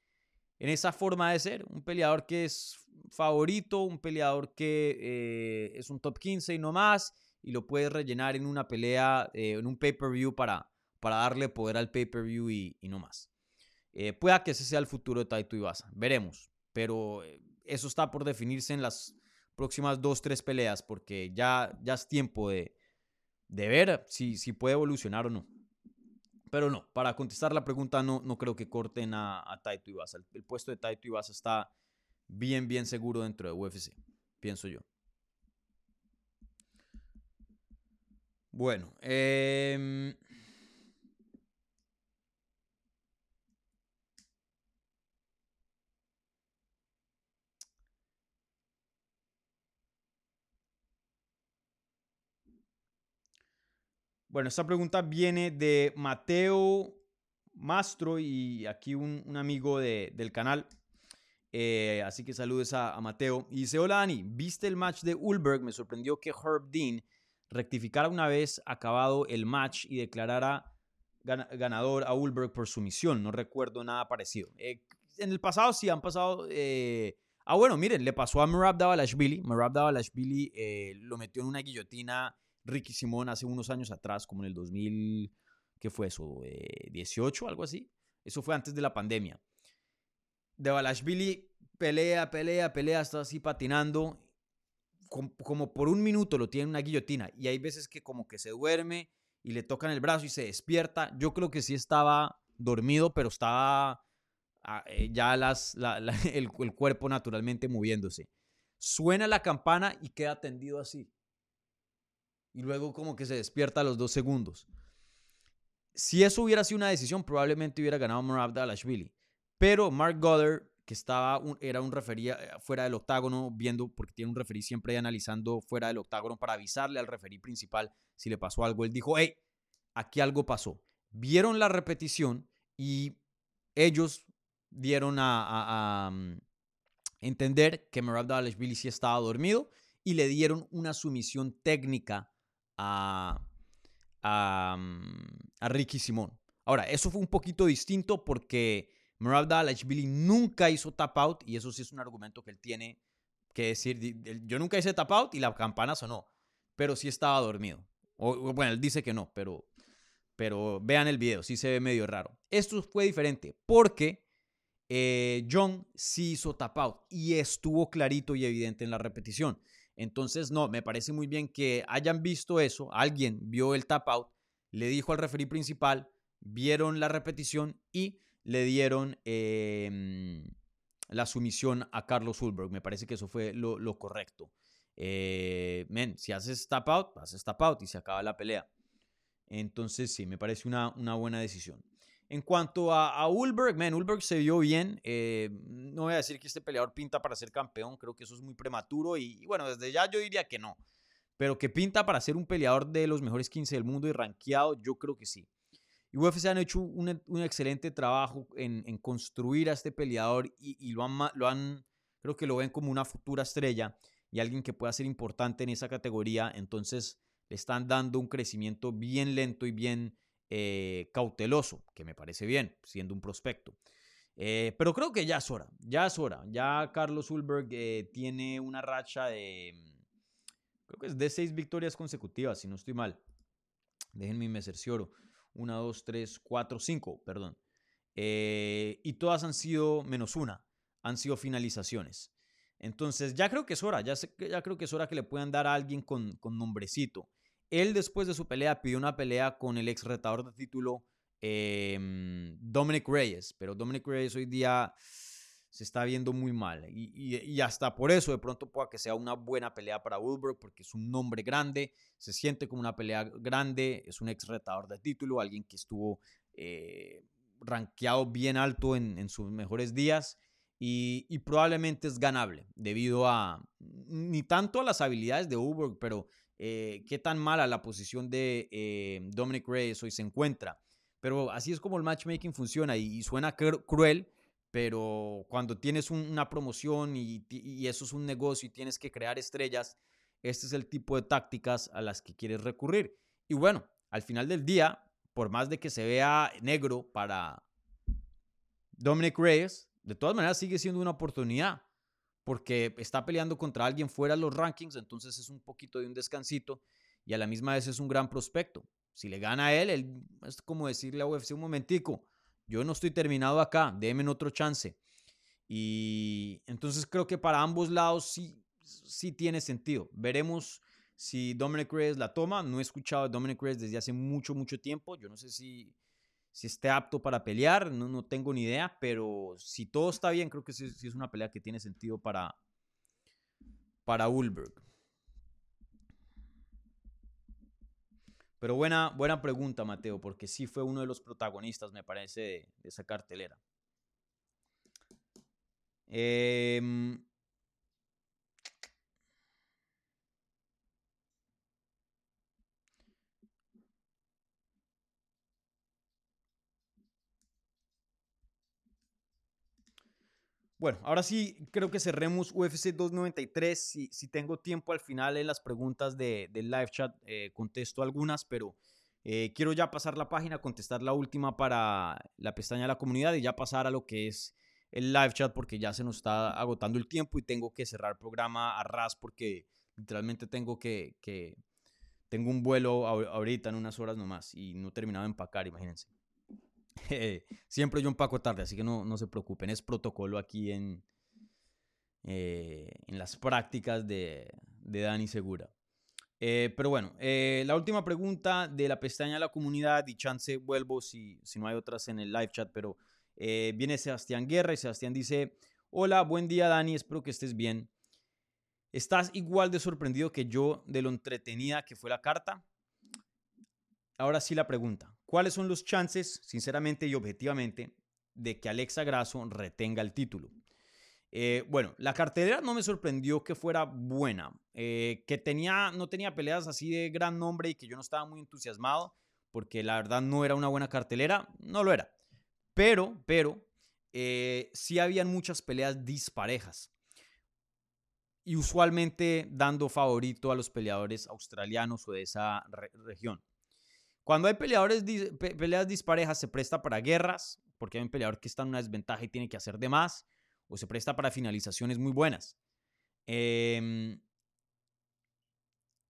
en esa forma de ser. Un peleador que es favorito, un peleador que eh, es un top 15 y no más. Y lo puede rellenar en una pelea, en un pay-per-view para, para darle poder al pay-per-view y, y no más. Eh, pueda que ese sea el futuro de Taito Ibasa. Veremos. Pero eh, eso está por definirse en las próximas dos, tres peleas, porque ya, ya es tiempo de, de ver si, si puede evolucionar o no. Pero no, para contestar la pregunta, no, no creo que corten a, a Taito Ibasa. El, puesto de Taito Ibasa está bien, bien seguro dentro de UFC, pienso yo. Bueno, eh, Bueno, esta pregunta viene de Mateo Mastro y aquí un, amigo del canal. Eh, así que saludes a, Mateo. Y dice, hola Dani, ¿viste el match de Ulberg? Me sorprendió que Herb Dean rectificara una vez acabado el match y declarara ganador a Ulberg por sumisión. No recuerdo nada parecido. Eh, en el pasado sí han pasado... Eh, ah, bueno, miren, le pasó a Merab Davalashvili. Merab Davalashvili lo metió en una guillotina Ricky Simón hace unos años atrás, como en el 2000, ¿qué fue eso? 18, algo así. Eso fue antes de la pandemia. De Balashvili pelea, pelea, pelea, está así patinando. Como, por un minuto lo tiene una guillotina. Y hay veces que como que se duerme y le tocan el brazo y se despierta. Yo creo que sí estaba dormido, pero estaba ah, eh, ya (laughs) el cuerpo naturalmente moviéndose. Suena la campana y queda tendido así y luego como que se despierta a los dos segundos. Si eso hubiera sido una decisión, probablemente hubiera ganado Marab Dalashvili. Pero Mark Goddard, que estaba era un referí eh, fuera del octágono, viendo, porque tiene un referí siempre analizando fuera del octágono para avisarle al referí principal si le pasó algo. Él dijo, hey, aquí algo pasó. vieron la repetición y ellos dieron a, mm, entender que Merab Billy sí estaba dormido y le dieron una sumisión técnica a, mm, a Ricky Simón. Ahora, eso fue un poquito distinto porque Merab Billy nunca hizo tap out y eso sí es un argumento que él tiene que decir. Yo nunca hice tap out y la campana sonó, pero sí estaba dormido. Bueno, él dice que no, pero, pero vean el video, sí se ve medio raro. Esto fue diferente porque eh, John sí hizo tap out y estuvo clarito y evidente en la repetición. Entonces, no, me parece muy bien que hayan visto eso, alguien vio el tap out, le dijo al referee principal, vieron la repetición y le dieron em, la sumisión a Carlos Hulberg. Me parece que eso fue lo, correcto. Eh, men, si haces tap out, haces tap out y se acaba la pelea. Entonces, sí, me parece una buena decisión. En cuanto a, Ulberg, man, Ulberg se vio bien. Eh, no voy a decir que este peleador pinta para ser campeón, creo que eso es muy prematuro y, bueno, desde ya yo diría que no. Pero que pinta para ser un peleador de los mejores 15 del mundo y rankeado, yo creo que sí. Y UFC han hecho un, excelente trabajo en, construir a este peleador y, y lo, han, lo han, creo que lo ven como una futura estrella y alguien que pueda ser importante en esa categoría. Entonces le están dando un crecimiento bien lento y bien eh, cauteloso, que me parece bien, siendo un prospecto. Eh, pero creo que ya es hora, ya es hora. Ya Carlos Ulberg eh, tiene una racha de, creo que es de seis victorias consecutivas, si no estoy mal. Déjenme me cercioro. Una, dos, tres, cuatro, cinco, perdón. y todas han sido, menos una, han sido finalizaciones. Entonces ya creo que es hora, ya, ya creo que es hora que le puedan dar a alguien con, con nombrecito. Él después de su pelea pidió una pelea con el ex retador de título em, Dominic Reyes, pero Dominic Reyes hoy día se está viendo muy mal y, hasta por eso de pronto pueda que sea una buena pelea para Wilbur porque es un nombre grande, se siente como una pelea grande, es un ex retador de título, alguien que estuvo eh, rankeado bien alto en, sus mejores días y, y, probablemente es ganable debido a ni tanto a las habilidades de Wilbur, pero eh, qué tan mala la posición de eh, Dominic Reyes hoy se encuentra. Pero así es como el matchmaking funciona y, suena cruel, pero cuando tienes una promoción y, eso es un negocio y tienes que crear estrellas, este es el tipo de tácticas a las que quieres recurrir. Y bueno, al final del día, por más de que se vea negro para Dominic Reyes, de todas maneras sigue siendo una oportunidad porque está peleando contra alguien fuera de los rankings, entonces es un poquito de un descansito y a la misma vez es un gran prospecto. Si le gana a él, él es como decirle a UFC un momentico, yo no estoy terminado acá, déme otro chance. Y entonces creo que para ambos lados sí, sí tiene sentido. Veremos si Dominic Reyes la toma. No he escuchado a Dominic Reyes desde hace mucho, mucho tiempo. Yo no sé si si esté apto para pelear, no, no tengo ni idea, pero si todo está bien, creo que sí, es una pelea que tiene sentido para, para Ulberg. Pero buena, buena pregunta, Mateo, porque sí fue uno de los protagonistas, me parece, de, de esa cartelera. Eh, Bueno, ahora sí creo que cerremos UFC 293. Si, si tengo tiempo al final en las preguntas de, del live chat, eh, contesto algunas, pero eh, quiero ya pasar la página, contestar la última para la pestaña de la comunidad y ya pasar a lo que es el live chat porque ya se nos está agotando el tiempo y tengo que cerrar el programa a ras porque literalmente tengo que, que tengo un vuelo ahorita en unas horas nomás y no he terminado de empacar, imagínense. (laughs) siempre yo empaco tarde, así que no, no se preocupen, es protocolo aquí en, eh, en las prácticas de, de Dani Segura. Eh, pero bueno, eh, la última pregunta de la pestaña de la comunidad y chance vuelvo si, si no hay otras en el live chat, pero viene Sebastián Guerra y Sebastián dice, hola, buen día Dani, espero que estés bien. ¿Estás igual de sorprendido que yo de lo entretenida que fue la carta? Ahora sí la pregunta. ¿Cuáles son los chances, sinceramente y objetivamente, de que Alexa Grasso retenga el título? Eh, bueno, la cartelera no me sorprendió que fuera buena, eh, que tenía, no tenía peleas así de gran nombre y que yo no estaba muy entusiasmado. porque la verdad no era una buena cartelera, no lo era. Pero, pero, eh, sí habían muchas peleas disparejas. Y usualmente dando favorito a los peleadores australianos o de esa región. Cuando hay peleadores peleas disparejas, se presta para guerras, porque hay un peleador que está en una desventaja y tiene que hacer de más, o se presta para finalizaciones muy buenas. Eh,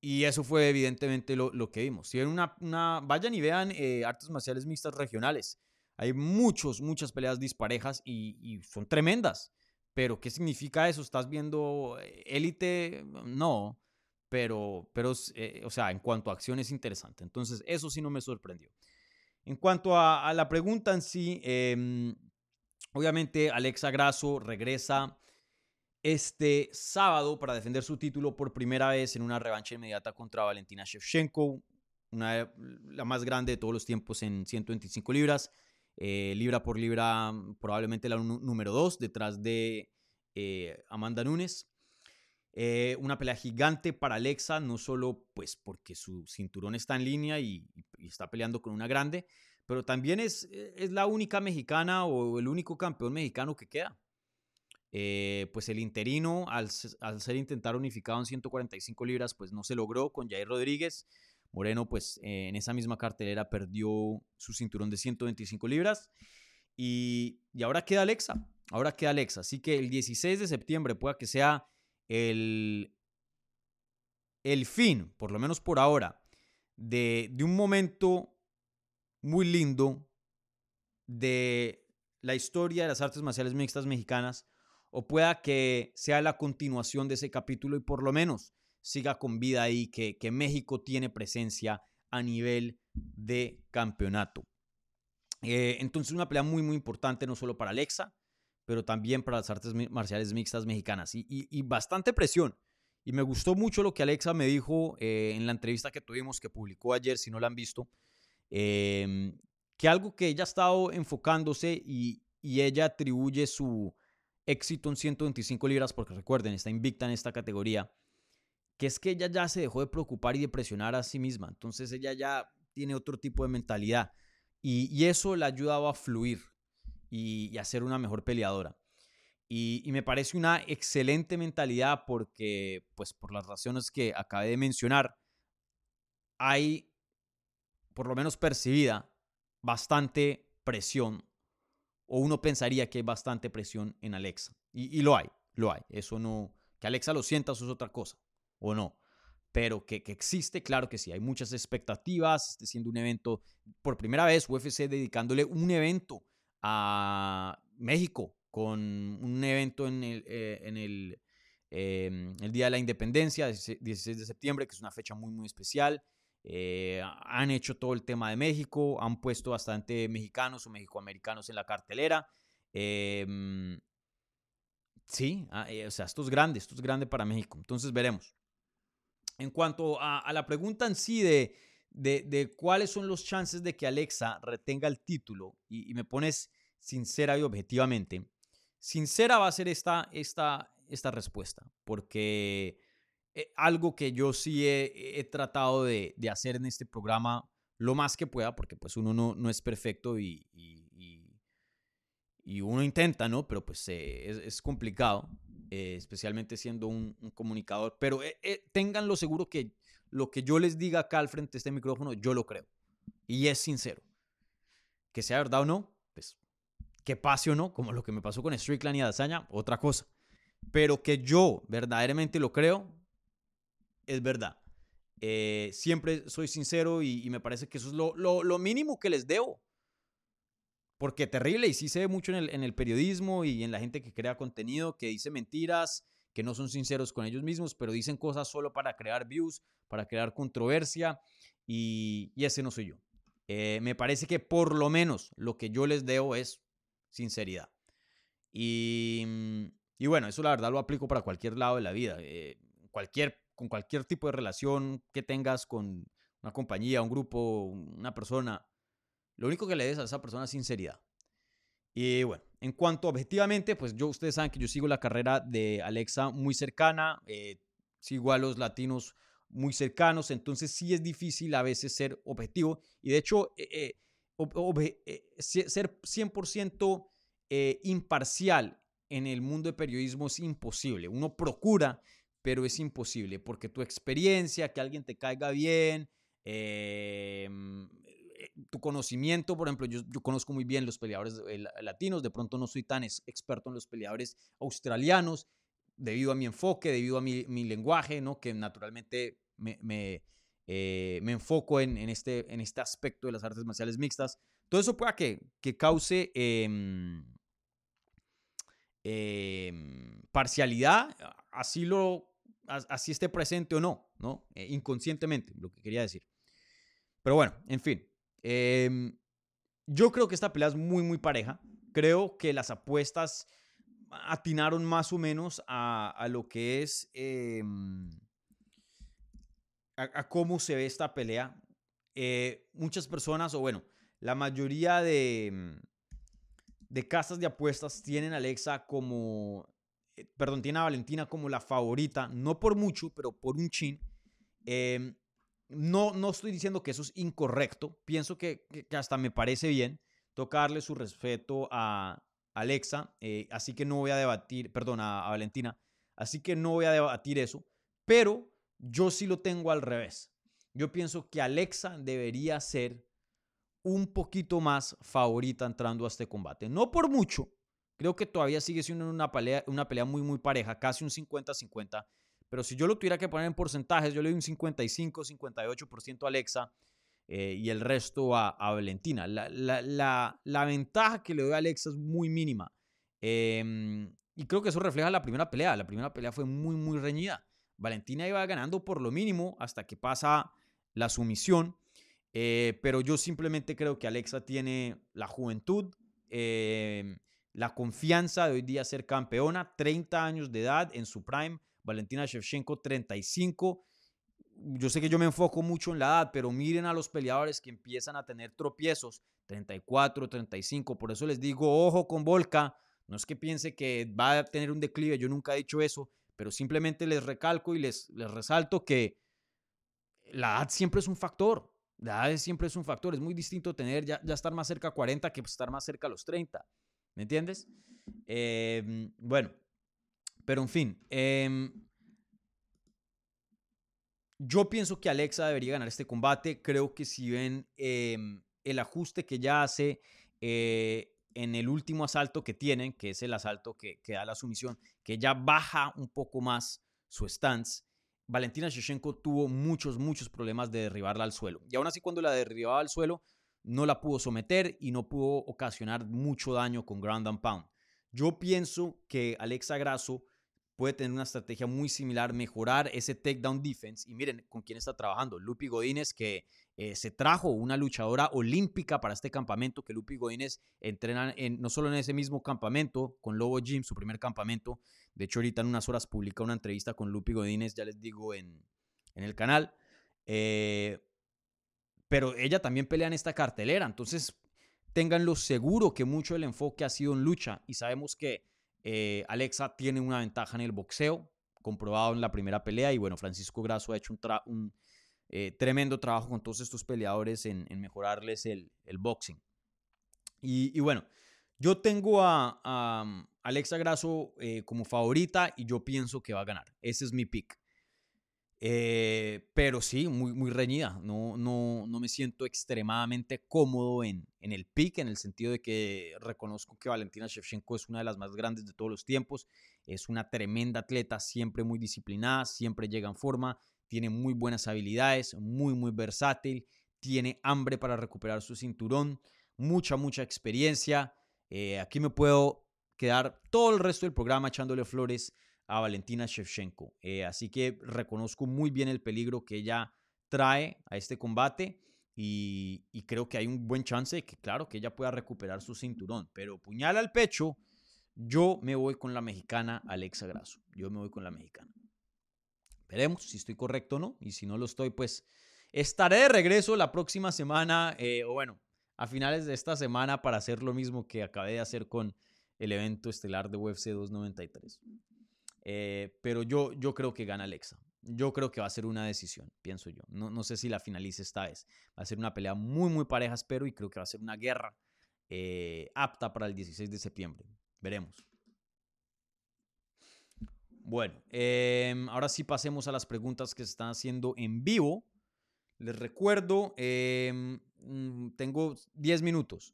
y eso fue evidentemente lo, lo que vimos. Si ven una, una, vayan y vean eh, artes marciales mixtas regionales. Hay muchos, muchas peleas disparejas y, y, son tremendas. Pero, ¿qué significa eso? ¿Estás viendo eh, élite? No. Pero, pero eh, o sea, en cuanto a acción es interesante. Entonces, eso sí no me sorprendió. En cuanto a, la pregunta en sí, eh, obviamente Alexa Grasso regresa este sábado para defender su título por primera vez en una revancha inmediata contra Valentina Shevchenko, una, la más grande de todos los tiempos en 125 libras, eh, libra por libra probablemente la número 2 detrás de eh, Amanda Nunes. Eh, una pelea gigante para Alexa, no solo pues porque su cinturón está en línea y, está peleando con una grande, pero también es, es la única mexicana o el único campeón mexicano que queda. Eh, pues el interino, al, ser intentar unificado en 145 libras, pues no se logró con Jair Rodríguez. Moreno, pues eh, en esa misma cartelera perdió su cinturón de 125 libras. Y, y, ahora queda Alexa, ahora queda Alexa. Así que el 16 de septiembre pueda que sea el, el fin, por lo menos por ahora, de, de un momento muy lindo de la historia de las artes marciales mixtas mexicanas o pueda que sea la continuación de ese capítulo y por lo menos siga con vida ahí, que, que México tiene presencia a nivel de campeonato. Eh, entonces una pelea muy muy importante no solo para Alexa, pero también para las artes marciales mixtas mexicanas y, y, bastante presión. Y me gustó mucho lo que Alexa me dijo eh, en la entrevista que tuvimos, que publicó ayer, si no la han visto, eh, que algo que ella ha estado enfocándose y, y ella atribuye su, éxito en 125 libras, porque recuerden, está invicta en esta categoría, que es que ella ya se dejó de preocupar y de presionar a sí misma. Entonces ella ya tiene otro tipo de mentalidad y, eso le ha ayudado a fluir y, a ser una mejor peleadora. Y, y, me parece una excelente mentalidad porque, pues por las razones que acabé de mencionar, hay, por lo menos percibida, bastante presión o uno pensaría que hay bastante presión en Alexa. Y, lo hay, lo hay. Eso no, que Alexa lo sienta, eso es otra cosa, o no. Pero que, existe, claro que sí. Hay muchas expectativas. Este siendo un evento, por primera vez, UFC dedicándole un evento a México, con un evento en el, eh, en el, em, el Día de la Independencia, 16 de septiembre, que es una fecha muy, muy especial. Eh, han hecho todo el tema de México, han puesto bastante mexicanos o mexicoamericanos en la cartelera. Em, sí, ah, eh, o sea, esto es grande, esto es grande para México. Entonces veremos. En cuanto a, la pregunta en sí de, de, cuáles son los chances de que Alexa retenga el título, y, y me pones sincera y objetivamente, sincera va a ser esta, esta, esta respuesta, porque eh, algo que yo sí he, tratado de, hacer en este programa lo más que pueda, porque pues uno no, no es perfecto y, y, uno intenta, ¿no? Pero pues eh, es, complicado, eh, especialmente siendo un, comunicador. Pero ténganlo seguro que lo que yo les diga acá al frente de este micrófono, yo lo creo. Y es sincero. Que sea verdad o no, pues que pase o no, como lo que me pasó con Strickland y Adazaña, otra cosa. Pero que yo verdaderamente lo creo, es verdad. Eh, siempre soy sincero y, me parece que eso es lo, lo, mínimo que les debo. Porque terrible, y sí se ve mucho en el, en el, periodismo y en la gente que crea contenido, que dice mentiras, que no son sinceros con ellos mismos, pero dicen cosas solo para crear views, para crear controversia, y, ese no soy yo. Eh, me parece que por lo menos lo que yo les debo es sinceridad. Y, y bueno, eso la verdad lo aplico para cualquier lado de la vida. Eh, cualquier con cualquier tipo de relación que tengas con una compañía, un grupo, una persona, lo único que le des a esa persona es sinceridad. Y bueno, en cuanto objetivamente, pues yo, ustedes saben que yo sigo la carrera de Alexa muy cercana, eh, sigo a los latinos muy cercanos, entonces sí es difícil a veces ser objetivo y de hecho eh, eh, ser 100% imparcial en el mundo del periodismo es imposible. Uno procura, pero es imposible porque tu experiencia, que alguien te caiga bien, em, tu conocimiento, por ejemplo, yo, conozco muy bien los peleadores latinos, de pronto no soy tan experto en los peleadores australianos, debido a mi enfoque, debido a mi, lenguaje, ¿no? que naturalmente me, eh, enfoco en, este, en este aspecto de las artes marciales mixtas. Todo eso pueda que, que cause em, em, parcialidad, así, lo, así esté presente o no, ¿no? Eh, inconscientemente, lo que quería decir. Pero bueno, en fin. Em, yo creo que esta pelea es muy, muy pareja. Creo que las apuestas atinaron más o menos a, lo que es, em, a, cómo se ve esta pelea. Eh, muchas personas, o bueno, la mayoría de, em, de casas de apuestas tienen a Alexa como, eh, perdón, tienen a Valentina como la favorita, no por mucho, pero por un chin. No, no estoy diciendo que eso es incorrecto, pienso que, hasta me parece bien. Tocarle su respeto a, Alexa, eh, así que no voy a debatir, perdón, a, Valentina, así que no voy a debatir eso, pero yo sí lo tengo al revés. Yo pienso que Alexa debería ser un poquito más favorita entrando a este combate. No por mucho, creo que todavía sigue siendo una pelea, una pelea muy, muy pareja, casi un 50-50. Pero si yo lo tuviera que poner en porcentajes, yo le doy un 55-58% a Alexa eh, y el resto a, Valentina. La, ventaja que le doy a Alexa es muy mínima. Em, y creo que eso refleja la primera pelea. La primera pelea fue muy, muy reñida. Valentina iba ganando por lo mínimo hasta que pasa la sumisión. Eh, pero yo simplemente creo que Alexa tiene la juventud, em, la confianza de hoy día ser campeona, 30 años de edad en su prime. Valentina Shevchenko, 35 yo sé que yo me enfoco mucho en la edad, pero miren a los peleadores que empiezan a tener tropiezos, 34, 35, por eso les digo, ojo con Volca, no es que piense que va a tener un declive, yo nunca he dicho eso, pero simplemente les recalco y les, les resalto que la edad siempre es un factor, la edad siempre es un factor, es muy distinto tener ya, ya estar más cerca a 40 que estar más cerca a los 30, ¿me entiendes? Em, bueno, pero en fin, eh, yo pienso que Alexa debería ganar este combate. Creo que si ven em, el ajuste que ya hace eh, en el último asalto que tienen, que es el asalto que, da la sumisión, que ya baja un poco más su stance, Valentina Shevchenko tuvo muchos, muchos problemas de derribarla al suelo. Y aún así cuando la derribaba al suelo, no la pudo someter y no pudo ocasionar mucho daño con ground and pound. Yo pienso que Alexa Grasso puede tener una estrategia muy similar, mejorar ese takedown defense. Y miren con quién está trabajando. Lupi Godínez, que eh, se trajo una luchadora olímpica para este campamento, que Lupi Godínez entrena en, no solo en ese mismo campamento, con Lobo Gym, su primer campamento. De hecho, ahorita en unas horas publica una entrevista con Lupi Godínez, ya les digo, en, en el canal. Eh, pero ella también pelea en esta cartelera. Entonces, ténganlo seguro que mucho del enfoque ha sido en lucha. Y sabemos que eh, Alexa tiene una ventaja en el boxeo, comprobado en la primera pelea. Y bueno, Francisco Grasso ha hecho un, eh, tremendo trabajo con todos estos peleadores en, mejorarles el, boxing. Y, bueno, yo tengo a, um, Alexa Grasso eh, como favorita y yo pienso que va a ganar. Ese es mi pick. Eh, pero sí, muy, muy reñida. No, no, no me siento extremadamente cómodo en, en el pick, en el sentido de que reconozco que Valentina Shevchenko es una de las más grandes de todos los tiempos. Es una tremenda atleta, siempre muy disciplinada, siempre llega en forma, tiene muy buenas habilidades, muy, muy versátil, tiene hambre para recuperar su cinturón, mucha, mucha experiencia. Eh, aquí me puedo quedar todo el resto del programa echándole flores a Valentina Shevchenko. Eh, así que reconozco muy bien el peligro que ella trae a este combate y, creo que hay un buen chance de que, claro, que ella pueda recuperar su cinturón. Pero puñal al pecho, yo me voy con la mexicana Alexa Grasso. Yo me voy con la mexicana. Veremos si estoy correcto o no. Y si no lo estoy, pues estaré de regreso la próxima semana, eh, o bueno, a finales de esta semana para hacer lo mismo que acabé de hacer con el evento estelar de UFC 293. Eh, pero yo, yo creo que gana Alexa. yo creo que va a ser una decisión, pienso yo. No, no sé si la finalice esta vez. Va a ser una pelea muy, muy pareja, espero, y creo que va a ser una guerra eh, apta para el 16 de septiembre. Veremos. Bueno, em, ahora sí pasemos a las preguntas que se están haciendo en vivo. Les recuerdo, em, mm, tengo 10 minutos.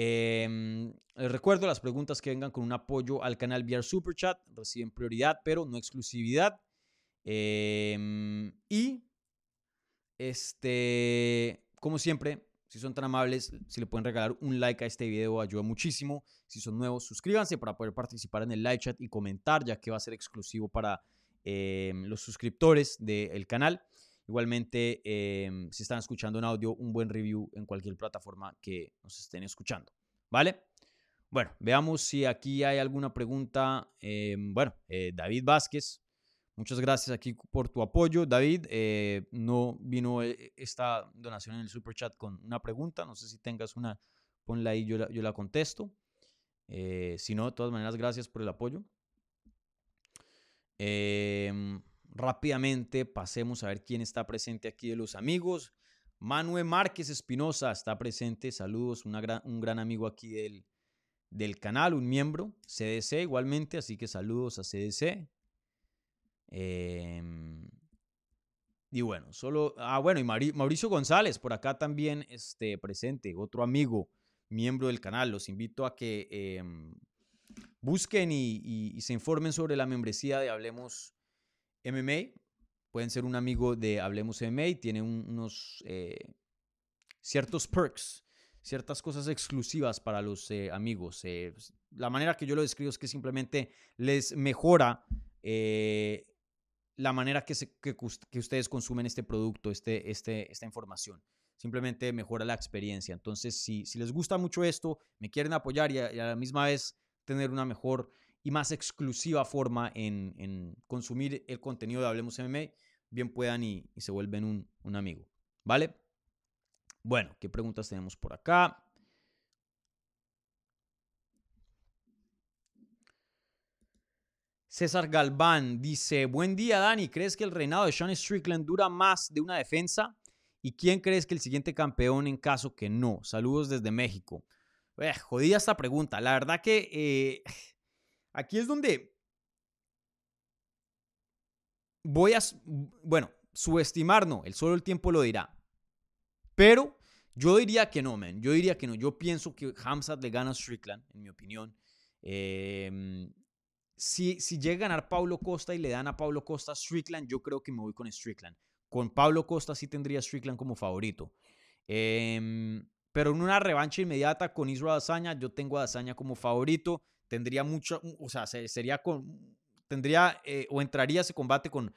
Em, les recuerdo las preguntas que vengan con un apoyo al canal vía Super Chat reciben prioridad, pero no exclusividad. y este, como siempre, si son tan amables, si le pueden regalar un like a este video, ayuda muchísimo. Si son nuevos, suscríbanse para poder participar en el live chat y comentar, ya que va a ser exclusivo para em, los suscriptores del canal. Igualmente, em, si están escuchando en audio, un buen review en cualquier plataforma que nos estén escuchando. ¿Vale? Bueno, veamos si aquí hay alguna pregunta. Em, bueno, eh, David Vázquez Muchas gracias aquí por tu apoyo, David. Eh, no vino eh, esta donación en el super chat con una pregunta. No sé si tengas una, ponla ahí, yo la, yo la contesto. Si no, de todas maneras, gracias por el apoyo. Em, rápidamente pasemos a ver quién está presente aquí de los amigos. Manuel Márquez Espinosa está presente. Saludos, un gran amigo aquí del, del canal, un miembro. CDC igualmente, así que saludos a CDC. Em, y bueno, solo. Ah, bueno, y Mauricio González, por acá también este, presente, otro amigo, miembro del canal. Los invito a que em, busquen y, se informen sobre la membresía de Hablemos MMA. Pueden ser un amigo de Hablemos MMA, tiene unos eh, ciertos perks, ciertas cosas exclusivas para los eh, amigos. Eh, la manera que yo lo describo es que simplemente les mejora la manera que, ustedes consumen este producto, este, este, esta información. Simplemente mejora la experiencia. Entonces, si, si les gusta mucho esto, me quieren apoyar y a, la misma vez tener una mejor y más exclusiva forma en, consumir el contenido de Hablemos MMA, bien puedan y, se vuelven un, un amigo. ¿Vale? Bueno, ¿qué preguntas tenemos por acá? César Galván dice, buen día Dani, ¿crees que el reinado de Sean Strickland dura más de una defensa? ¿Y quién crees que el siguiente campeón en caso que no? Saludos desde México. Eh, jodida esta pregunta. La verdad que eh, aquí es donde voy a, bueno, subestimar no, el solo el tiempo lo dirá. Pero yo diría que no, man. Yo diría que no. Yo pienso que Hamzat le gana a Strickland, en mi opinión. Eh, si, si llega a ganar Paulo Costa y le dan a Paulo Costa Strickland, yo creo que me voy con Strickland. Con Paulo Costa sí tendría Strickland como favorito. Em, pero en una revancha inmediata con Israel Azaña, yo tengo a Azaña como favorito. Tendría mucho, o sea, sería con, tendría eh, o entraría ese combate con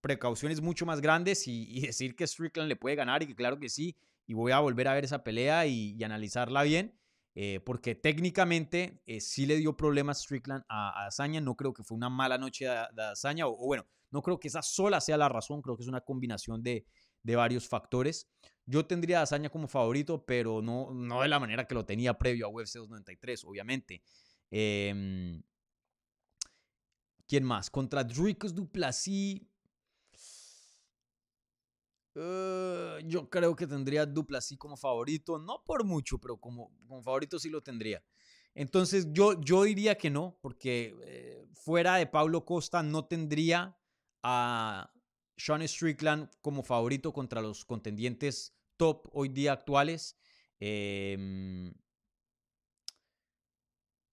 precauciones mucho más grandes y, decir que Strickland le puede ganar y que claro que sí. Y voy a volver a ver esa pelea y analizarla bien. Eh, porque técnicamente eh, sí le dio problemas Strickland a, a, No creo que fue una mala noche de, de o, bueno, no creo que esa sola sea la razón, creo que es una combinación de, de varios factores. Yo tendría a Azaña como favorito, pero no, no de la manera que lo tenía previo a UFC 293, obviamente. Em, ¿Quién más? Contra Dricus Duplessis eh, yo creo que tendría dupla así como favorito, no por mucho, pero como, como favorito sí lo tendría. Entonces yo, yo diría que no, porque eh, fuera de Pablo Costa no tendría a Sean Strickland como favorito contra los contendientes top hoy día actuales. Em,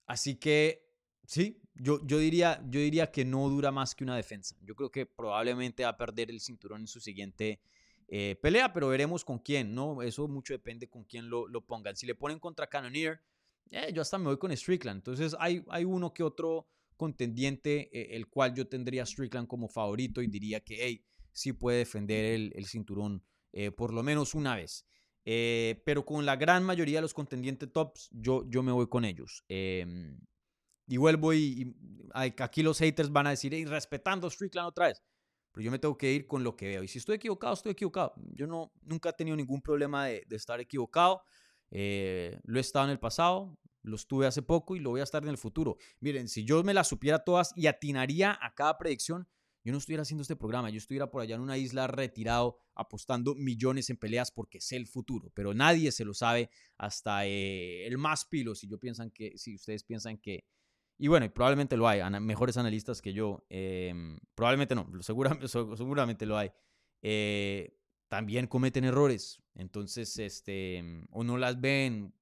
así que sí, yo, yo, diría, yo diría que no dura más que una defensa. Yo creo que probablemente va a perder el cinturón en su siguiente eh, pelea, pero veremos con quién, ¿no? Eso mucho depende con quién lo, lo pongan. Si le ponen contra Cannoneer, eh, yo hasta me voy con Strickland. Entonces hay, hay uno que otro contendiente, eh, el cual yo tendría Strickland como favorito y diría que, hey, sí puede defender el, el cinturón por lo menos una vez. Pero con la gran mayoría de los contendientes tops, yo, yo me voy con ellos. Em, y vuelvo y, aquí los haters van a decir, hey, respetando Strickland otra vez pero yo me tengo que ir con lo que veo. Y si estoy equivocado, estoy equivocado. Yo no, nunca he tenido ningún problema de, estar equivocado. Eh, lo he estado en el pasado, lo estuve hace poco y lo voy a estar en el futuro. Miren, si yo me las supiera todas y atinaría a cada predicción, yo no estuviera haciendo este programa, yo estuviera por allá en una isla retirado apostando millones en peleas porque sé el futuro, pero nadie se lo sabe hasta eh, el más pilo, si yo piensan que, si ustedes piensan que, y bueno, probablemente lo hay, mejores analistas que yo, em, probablemente no, seguramente, (laughs) seguramente lo hay, eh, también cometen errores, entonces, este, o no las ven,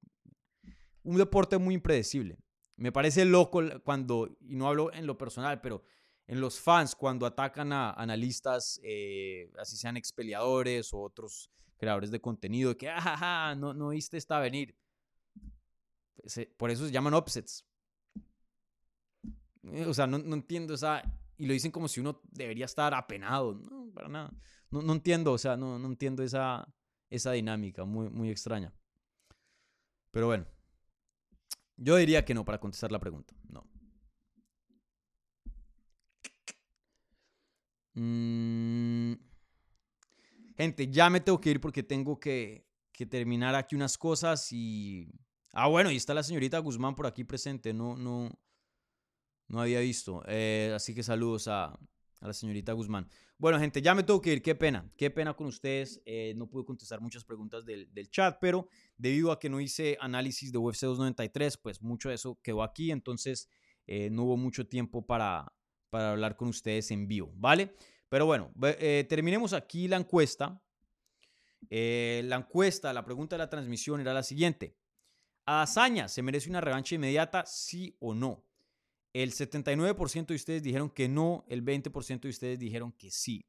un deporte muy impredecible. Me parece loco cuando, y no hablo en lo personal, pero en los fans cuando atacan a analistas, eh, así sean expeliadores o otros creadores de contenido, que, ah, no, no viste esta venir. Por eso se llaman upsets. Eh, o sea, no, entiendo esa... Y lo dicen como si uno debería estar apenado. No, para nada. No, no entiendo, o sea, no, no entiendo esa, esa dinámica muy, muy extraña. Pero bueno, yo diría que no para contestar la pregunta. No. Mm. Gente, ya me tengo que ir porque tengo que, terminar aquí unas cosas y... Ah, bueno, y está la señorita Guzmán por aquí presente. No, no, no había visto. Eh, así que saludos a, la señorita Guzmán. Bueno, gente, ya me tengo que ir. Qué pena. Qué pena con ustedes. Eh, no pude contestar muchas preguntas del, del, chat, pero debido a que no hice análisis de UFC 293, pues mucho de eso quedó aquí. Entonces, eh, no hubo mucho tiempo para, para hablar con ustedes en vivo, ¿vale? Pero bueno, eh, terminemos aquí la encuesta. Eh, la encuesta, la pregunta de la transmisión era la siguiente. ¿Hazaña se merece una revancha inmediata, sí o no? El 79% de ustedes dijeron que no, el 20% de ustedes dijeron que sí.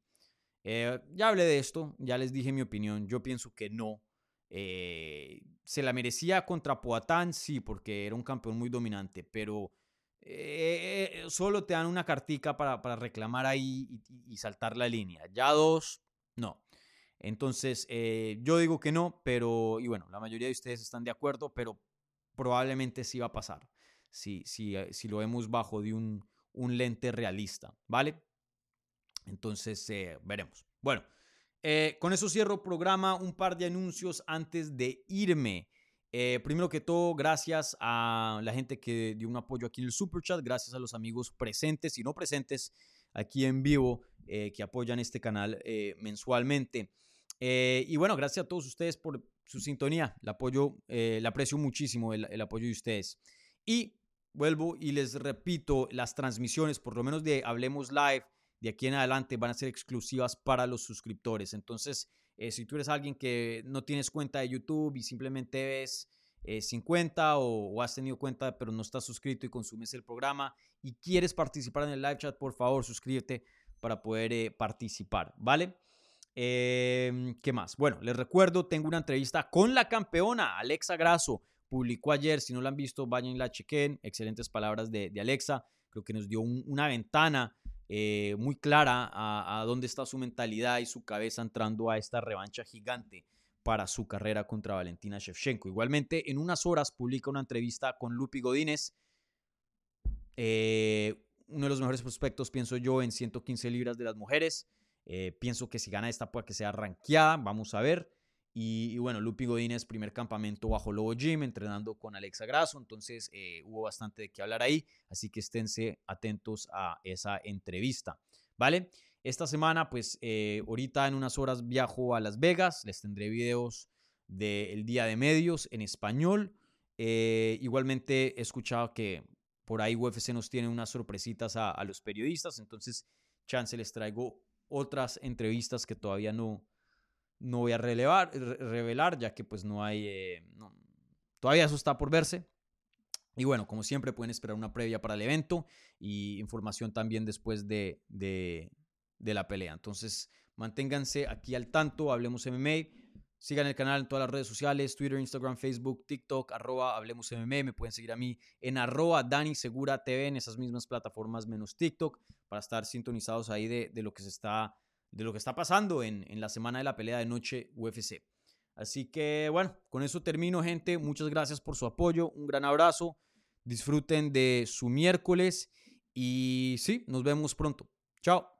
Eh, ya hablé de esto, ya les dije mi opinión, yo pienso que no. ¿Se la merecía contra Poatán? Sí, porque era un campeón muy dominante, pero eh, solo te dan una cartica para, reclamar ahí y, saltar la línea. Ya dos, no. Entonces, eh, yo digo que no, pero, y bueno, la mayoría de ustedes están de acuerdo, pero probablemente sí va a pasar, si, si, eh, si lo vemos bajo de un, un lente realista, ¿vale? Entonces, veremos. Bueno, con eso cierro programa, un par de anuncios antes de irme. Eh, primero que todo, gracias a la gente que dio un apoyo aquí en el Super Chat, gracias a los amigos presentes y no presentes aquí en vivo eh, que apoyan este canal eh, mensualmente. y bueno, gracias a todos ustedes por su sintonía, el apoyo, le aprecio muchísimo el, el apoyo de ustedes. Y vuelvo y les repito, las transmisiones, por lo menos de Hablemos Live, de aquí en adelante van a ser exclusivas para los suscriptores. Entonces, eh, si tú eres alguien que no tienes cuenta de YouTube y simplemente ves 50 eh, o, has tenido cuenta pero no estás suscrito y consumes el programa y quieres participar en el live chat, por favor suscríbete para poder eh, participar, ¿vale? Em, ¿Qué más? Bueno, les recuerdo, tengo una entrevista con la campeona Alexa Grasso. Publicó ayer, si no la han visto, vayan y la chequen. Excelentes palabras de, Alexa. Creo que nos dio una ventana eh, muy clara a, dónde está su mentalidad y su cabeza entrando a esta revancha gigante para su carrera contra Valentina Shevchenko. Igualmente, en unas horas publica una entrevista con Lupi Godínez, eh, uno de los mejores prospectos, pienso yo, en 115 libras de las mujeres. Eh, pienso que si gana esta puede que sea ranqueada, vamos a ver. Y, bueno, Lupi Godínez, primer campamento bajo Lobo Gym, entrenando con Alexa Grasso, entonces eh, hubo bastante de qué hablar ahí, así que esténse atentos a esa entrevista, ¿vale? Esta semana, pues eh, ahorita en unas horas viajo a Las Vegas, les tendré videos del día de medios en español. Eh, igualmente he escuchado que por ahí UFC nos tiene unas sorpresitas a, a los periodistas, entonces chance les traigo otras entrevistas que todavía no, no voy a relevar, revelar, ya que pues no hay, eh, todavía eso está por verse. Y bueno, como siempre pueden esperar una previa para el evento y información también después de, de, la pelea. Entonces, manténganse aquí al tanto, hablemos MMA. Sigan el canal en todas las redes sociales, Twitter, Instagram, Facebook, TikTok, arroba Hablemos MMA. Me pueden seguir a mí en arroba Dani Segura TV en esas mismas plataformas menos TikTok para estar sintonizados ahí de, de lo que se está de lo que está pasando en, la semana de la pelea de noche UFC. Así que bueno, con eso termino gente. Muchas gracias por su apoyo. Un gran abrazo. Disfruten de su miércoles y sí, nos vemos pronto. Chao.